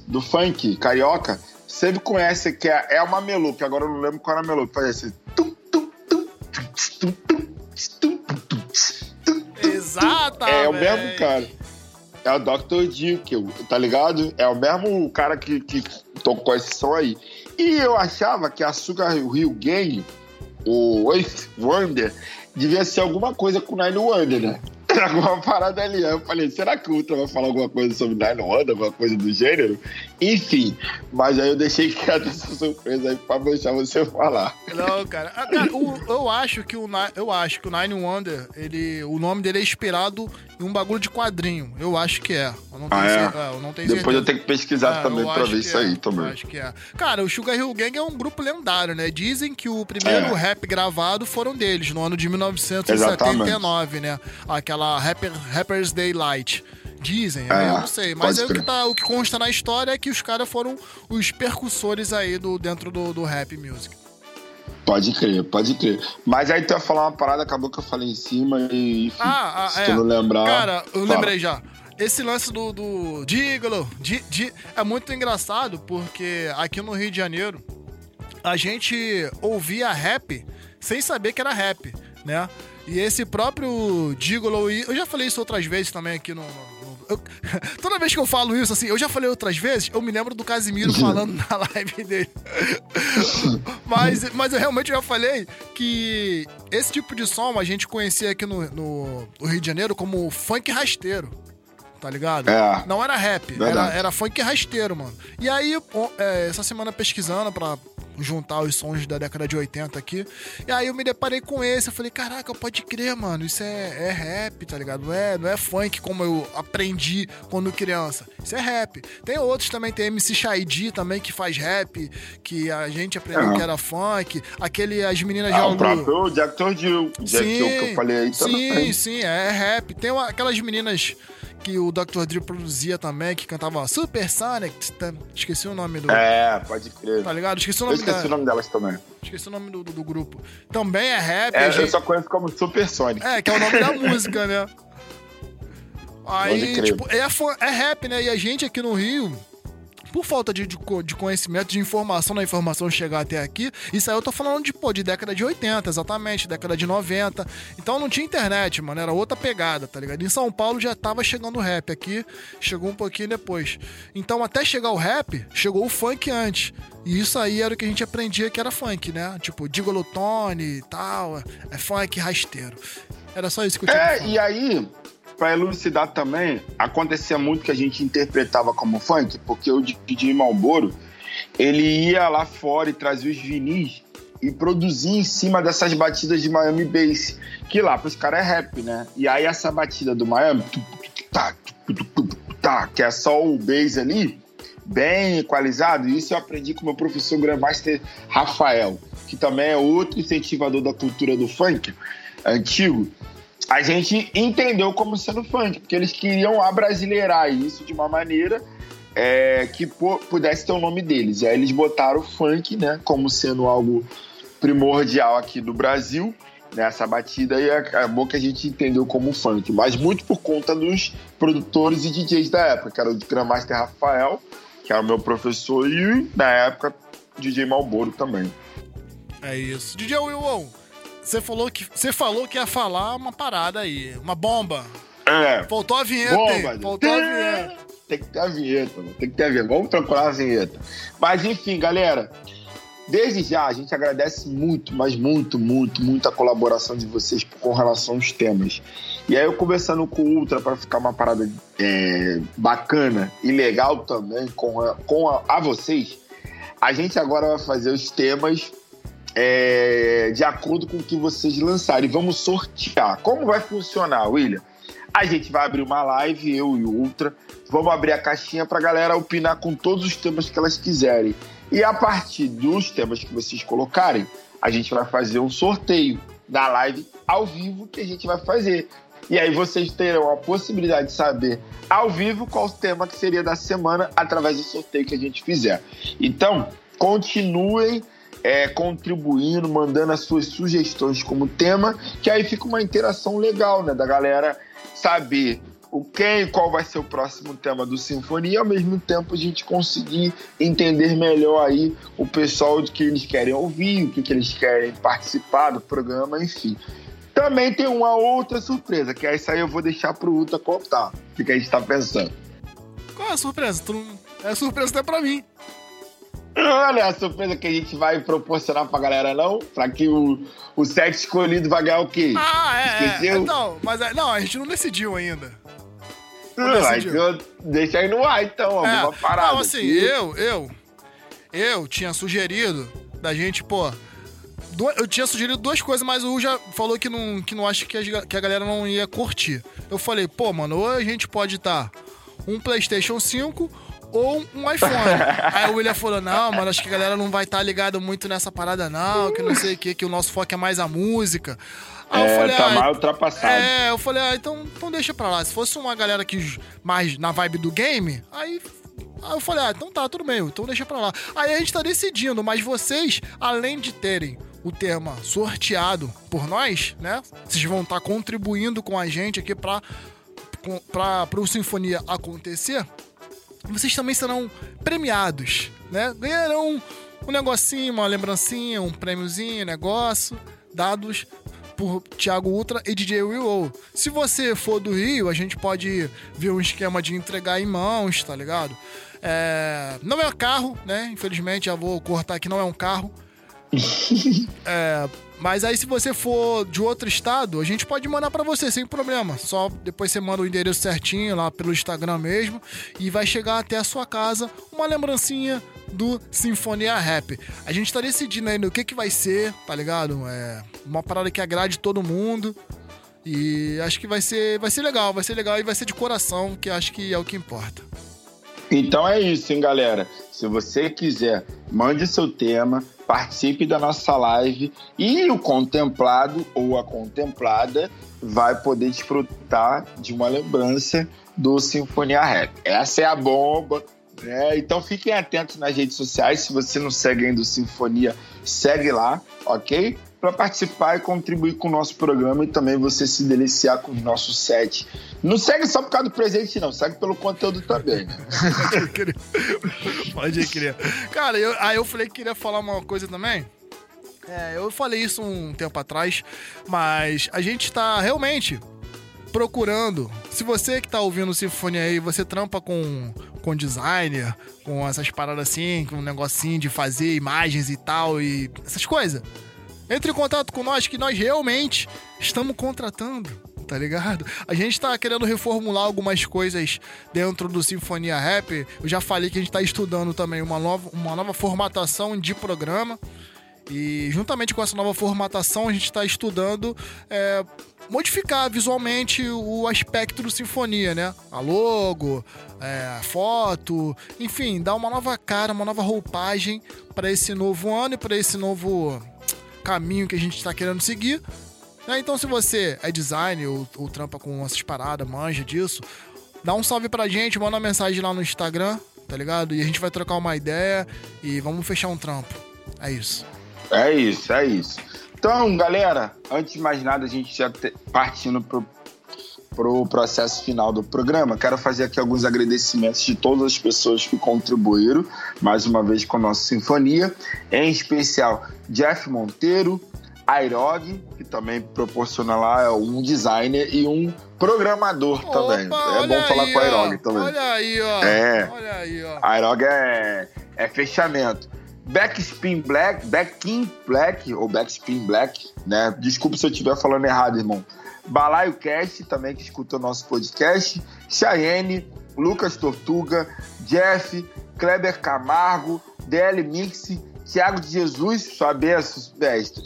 do funk carioca sempre conhece que é, é uma melô, que agora eu não lembro qual era a melô, que faz assim. Exatamente. É o mesmo cara. É o Dr. Jekyll, tá ligado? É o mesmo cara que, que tocou esse som aí. E eu achava que a Sugar Hill Gang, o Eighth Wonder, devia ser alguma coisa com Nine Wonder, né? Alguma parada ali. Aí eu falei, será que o Ultra vai falar alguma coisa sobre Nine Wonder, alguma coisa do gênero? Enfim, mas aí eu deixei quieto essa surpresa aí pra deixar você falar. Não, cara. Ah, cara, o- eu acho que o eu acho que o Nine Wonder, ele, o nome dele é inspirado em um bagulho de quadrinho. Eu acho que é. Eu não tenho Ah, é? cer- eu não tenho Depois certeza. eu tenho que pesquisar Ah, também pra ver isso é, aí também. eu Acho que é. Cara, o Sugar Hill Gang é um grupo lendário, né? Dizem que o primeiro É. rap gravado foram deles, no ano de 1979, né? Aquela Rapper, Rapper's Daylight. Dizem, né? É, eu não sei. Mas pode é o, que tá, o que consta na história é que os caras foram os percussores aí do, dentro do, do rap music. Pode crer, pode crer. Mas aí tu ia falar uma parada, acabou que eu falei em cima e Ah, ah, se é. tu não lembrar. Cara, eu fala. lembrei já. Esse lance do, do di, di- é muito engraçado porque aqui no Rio de Janeiro a gente ouvia rap sem saber que era rap, né? E esse próprio Gigolo, e eu já falei isso outras vezes também aqui no. no- eu- toda vez que eu falo isso, assim, eu já falei outras vezes, eu me lembro do Casimiro falando na live dele. mas, mas eu realmente já falei que esse tipo de som a gente conhecia aqui no, no- no Rio de Janeiro como funk rasteiro. Tá ligado? É. Não era rap, era, era funk rasteiro, mano. E aí, é, essa semana pesquisando pra juntar os sons da década de 80 aqui, e aí eu me deparei com esse, eu falei, caraca, pode crer, mano, isso é, é rap, tá ligado? Não é, não é funk como eu aprendi quando criança. Isso é rap. Tem outros também, tem MC Shaidi também que faz rap, que a gente aprendeu É. que era funk. Aquele, as meninas de Ah, o próprio Dr. Jill. Jack Jill que eu falei aí sim, também. sim, é rap. Tem uma- aquelas meninas que o Dr. Dre produzia também, que cantavam Super Sonic. Esqueci o nome do. É, pode crer. Tá ligado? Esqueci o Eu nome esqueci o nome delas também. Esqueci o nome do, do- do grupo. Também é rap. É, a eu gente- só conheço como Super Sonic. É, que é o nome da música, né? Aí, tipo, é, é rap, né? E a gente aqui no Rio, por falta de, de de conhecimento, de informação, na informação chegar até aqui, isso aí eu tô falando de, pô, de década de 80, exatamente, década de 90. Então não tinha internet, mano, era outra pegada, tá ligado? Em São Paulo já tava chegando o rap, aqui chegou um pouquinho depois. Então até chegar o rap, chegou o funk antes. E isso aí era o que a gente aprendia que era funk, né? Tipo, Digolotone e tal, é funk rasteiro. Era só isso que eu tinha É, e aí, pra elucidar também, acontecia muito que a gente interpretava como funk, porque o DJ Malboro, ele ia lá fora e trazia os vinis e produzia em cima dessas batidas de Miami Bass, que lá pros caras é rap, né? E aí essa batida do Miami, que é só o bass ali, bem equalizado, isso eu aprendi com meu professor Grandmaster Rafael, que também é outro incentivador da cultura do funk antigo a gente entendeu como sendo funk, porque eles queriam abrasileirar isso de uma maneira é, que pu- pudesse ter o nome deles. E aí eles botaram o funk, né, como sendo algo primordial aqui do Brasil, nessa batida, e acabou que a gente entendeu como funk. Mas muito por conta dos produtores e DJs da época, que era o Grandmaster Rafael, que era o meu professor, e na época, DJ Malboro também. É isso. DJ Wilson, você falou que você falou que ia falar uma parada aí, uma bomba. É. Faltou a vinheta, Bomba, hein? Faltou a vinheta. Tem que ter a vinheta, mano. tem que ter a vinheta. Vamos procurar a vinheta. Mas enfim, galera, Desde já, a gente agradece muito, mas muito, muito, muito a colaboração de vocês com relação aos temas. E aí eu conversando com o Ultra para ficar uma parada é, bacana e legal também com, a, com a, a vocês, a gente agora vai fazer os temas é, de acordo com o que vocês lançarem. Vamos sortear. Como vai funcionar, William? A gente vai abrir uma live, eu e o Ultra. Vamos abrir a caixinha para a galera opinar com todos os temas que elas quiserem. E a partir dos temas que vocês colocarem, a gente vai fazer um sorteio da live ao vivo que a gente vai fazer. E aí vocês terão a possibilidade de saber ao vivo qual o tema que seria da semana através do sorteio que a gente fizer. Então, continuem é, contribuindo, mandando as suas sugestões como tema, que aí fica uma interação legal, né? Da galera saber o quem, qual vai ser o próximo tema do Sinfonia, e ao mesmo tempo a gente conseguir entender melhor aí o pessoal de que eles querem ouvir, o que, que eles querem participar do programa, enfim. Também tem uma outra surpresa, que essa aí eu vou deixar pro Uta contar. O que, a gente tá pensando. Qual é a surpresa? Tu. É surpresa até pra mim. Olha a surpresa que a gente vai proporcionar pra galera, não? Pra que o, o sexo escolhido vai ganhar o quê? Ah, é. Esqueceu? é. Não, mas é- não, a gente não decidiu ainda. Não decidiu. eu- deixa aí no ar, então, É, alguma parada. Não, assim, aqui. eu, eu, eu tinha sugerido da gente, pô. Eu tinha sugerido duas coisas, mas o Ru já falou que não, que não acha que a, que a galera não ia curtir. Eu falei, pô, mano, ou a gente pode estar um PlayStation 5 ou um iPhone. Aí o William falou, não, mano, acho que a galera não vai estar ligada muito nessa parada, não, que não sei o que, que o nosso foco é mais a música. Aí É, tá ah, mais ultrapassado. É, eu falei, ah, então, então deixa pra lá. Se fosse uma galera que mais na vibe do game, aí. Aí eu falei, ah, então tá, tudo bem, então deixa pra lá. Aí a gente tá decidindo, mas vocês, além de terem o tema sorteado por nós, né? Vocês vão estar contribuindo com a gente aqui pra, pra, pro Sinfonia acontecer. Vocês também serão premiados, né? Ganharão um negocinho, uma lembrancinha, um prêmiozinho, negócio, dados por Thiago Ultra e DJ Will. Se você for do Rio, a gente pode ver um esquema de entregar em mãos, tá ligado? É, não é carro, né? Infelizmente, já vou cortar aqui, não é um carro. É, mas aí se você for de outro estado, a gente pode mandar pra você sem problema. Só depois você manda o endereço certinho lá pelo Instagram mesmo e vai chegar até a sua casa uma lembrancinha do Sinfonia Rap. A gente tá decidindo ainda o que que vai ser, tá ligado? É uma parada que agrade todo mundo. E acho que vai ser, vai ser legal, vai ser legal e vai ser de coração, que acho que é o que importa. Então é isso, hein, galera. Se você quiser, mande seu tema, participe da nossa live e o contemplado ou a contemplada vai poder desfrutar de uma lembrança do Sinfonia Rap. Essa é a bomba. Né? Então fiquem atentos nas redes sociais. Se você não segue ainda o Sinfonia, segue lá, ok? Para participar e contribuir com o nosso programa e também você se deliciar com o nosso set. Não segue só por causa do presente, não. Segue pelo conteúdo também, né? Pode crer. Cara, eu, aí eu falei que queria falar uma coisa também. É, eu falei isso um tempo atrás, mas a gente tá realmente procurando. Se você que tá ouvindo Sinfonia aí, você trampa com, com designer, com essas paradas assim, com um negocinho de fazer imagens e tal, e essas coisas. Entre em contato com nós que nós realmente estamos contratando, tá ligado? A gente tá querendo reformular algumas coisas dentro do Sinfonia Rap. Eu já falei que a gente tá estudando também uma nova, uma nova formatação de programa. E juntamente com essa nova formatação, a gente está estudando é, modificar visualmente o aspecto do Sinfonia, né? A logo, é, a foto, enfim, dar uma nova cara, uma nova roupagem para esse novo ano e para esse novo caminho que a gente está querendo seguir. né? Então, se você é designer ou, ou trampa com essas paradas, manja disso, dá um salve pra gente, manda uma mensagem lá no Instagram, tá ligado? E a gente vai trocar uma ideia e vamos fechar um trampo. É isso. É isso, é isso. Então, galera, antes de mais nada, a gente já te- partindo pro, pro processo final do programa, quero fazer aqui alguns agradecimentos de todas as pessoas que contribuíram, mais uma vez com a nossa sinfonia, em especial Jeff Monteiro, Airog, que também proporciona lá um designer e um programador também. É bom falar aí, com a ó. Airog também. Olha aí, ó. É. Olha aí, ó. Airog é, é fechamento. Backspin Black, Backin Black, ou Backspin Black, né? Desculpa se eu estiver falando errado, irmão. Balaio Cast, também que escuta o nosso podcast. Cheyenne, Lucas Tortuga, Jeff, Kleber Camargo, DL Mix, Thiago de Jesus, sua benção, mestre.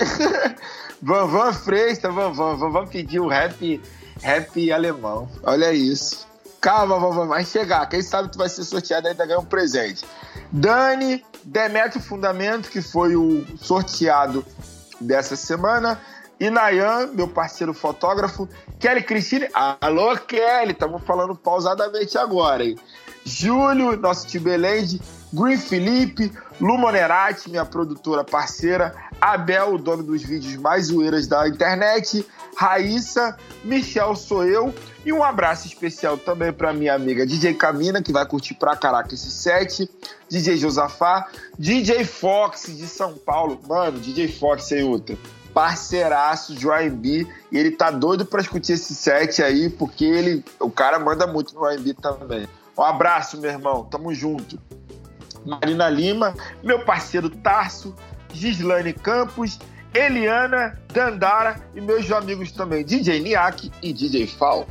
Van Van Fresta, Van Van, Van pediu rap, rap alemão. Olha isso. Calma, Van, vai chegar. Quem sabe tu vai ser sorteado e ainda ganha um presente. Dani, Demetrio Fundamento, que foi o sorteado dessa semana. E Nayan, meu parceiro fotógrafo. Kelly Cristine. Alô, Kelly, estamos falando pausadamente agora, hein? Júlio, nosso Tibelende. Green Felipe, Lu Monerati, minha produtora parceira. Abel, o dono dos vídeos mais zoeiras da internet. Raíssa, Michel sou eu. E um abraço especial também para minha amiga DJ Camina, que vai curtir pra caraca esse set. DJ Josafá. DJ Fox de São Paulo. Mano, DJ Fox sem outra parceiraço de R&B e ele tá doido pra escutar esse set aí, porque ele, o cara manda muito no R&B também. Um abraço, meu irmão, tamo junto. Marina Lima, meu parceiro Tarso, Gislane Campos, Eliana, Dandara e meus amigos também, DJ Niak e DJ Fal.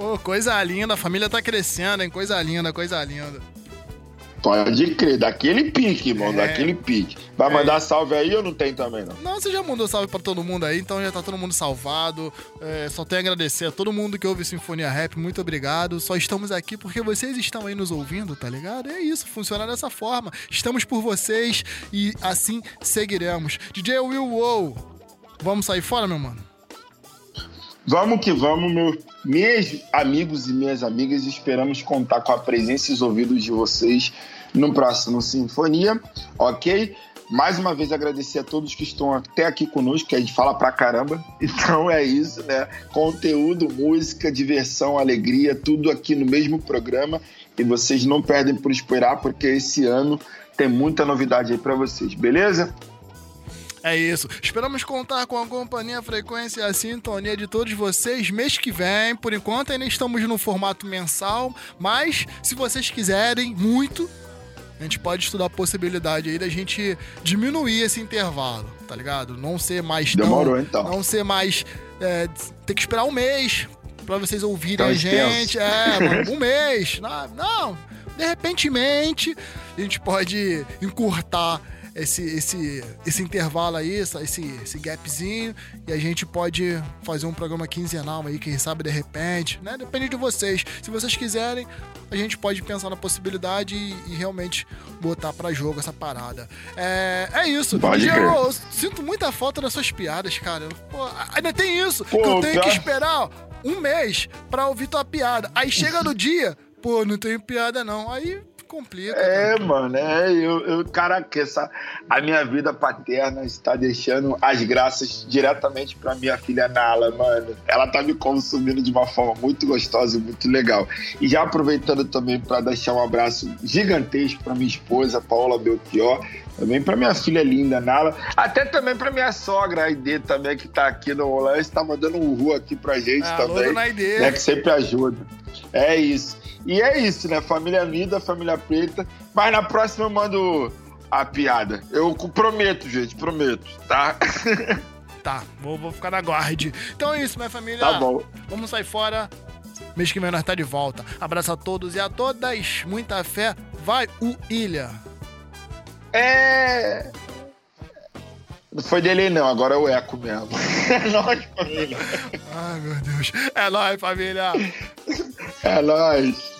Ô, coisa linda, a família tá crescendo, hein? Coisa linda, coisa linda. Pode crer, daquele pique, irmão, É. daquele pique. Vai mandar salve aí ou não tem também, não? Não, você já mandou salve pra todo mundo aí, então já tá todo mundo salvado. É, só tenho a agradecer a todo mundo que ouve Sinfonia Rap, muito obrigado. Só estamos aqui porque vocês estão aí nos ouvindo, tá ligado? É isso, funciona dessa forma. Estamos por vocês e assim seguiremos. DJ Will Wow, vamos sair fora, meu mano? Vamos que vamos, meu, meus amigos e minhas amigas. Esperamos contar com a presença e os ouvidos de vocês no próximo Sinfonia, ok? Mais uma vez agradecer a todos que estão até aqui conosco, que a gente fala pra caramba. Então é isso, né? Conteúdo, música, diversão, alegria, tudo aqui no mesmo programa. E vocês não perdem por esperar, porque esse ano tem muita novidade aí pra vocês, beleza? É isso. Esperamos contar com a companhia, a frequência e a sintonia de todos vocês mês que vem. Por enquanto ainda estamos no formato mensal, mas se vocês quiserem muito, a gente pode estudar a possibilidade aí da gente diminuir esse intervalo, tá ligado? Não ser mais tão- Demorou, então. Não ser mais é, ter que esperar um mês pra vocês ouvirem Tão a extenso. gente. É, mano, um mês. Não, não, de repentemente a gente pode encurtar esse, esse, esse intervalo aí, essa- esse, esse gapzinho, e a gente pode fazer um programa quinzenal aí, quem sabe de repente, né? Depende de vocês. Se vocês quiserem, a gente pode pensar na possibilidade e, e realmente botar pra jogo essa parada. É, é isso. Pode eu sinto muita falta das suas piadas, cara. Pô, ainda tem isso, Pô, que eu tenho que pior- esperar um mês pra ouvir tua piada. Aí chega no dia, pô, não tenho piada não. Aí complica. É, mano, é, eu, eu, caraca, essa, a minha vida paterna está deixando as graças diretamente pra minha filha Nala, mano. Ela tá me consumindo de uma forma muito gostosa e muito legal. E já aproveitando também pra deixar um abraço gigantesco pra minha esposa, Paola Belchior, também pra minha filha linda, Nala, até também pra minha sogra, a Aide, também, que tá aqui no lance, tá mandando um ru aqui pra gente Alô, também. dona Aide. né, que sempre ajuda. É isso. E é isso, né? Família unida, família preta. Mas na próxima eu mando a piada. Eu prometo, gente, prometo, tá? Tá, vou, vou ficar na guarde. Então é isso, minha família. Tá bom. Vamos sair fora. Mês que vem nós tá de volta. Abraço a todos e a todas. Muita fé. Vai o Ilha. É. Não foi dele, não. Agora é o eco mesmo. É nóis, família. Ai, meu Deus. É nóis, família. É nóis.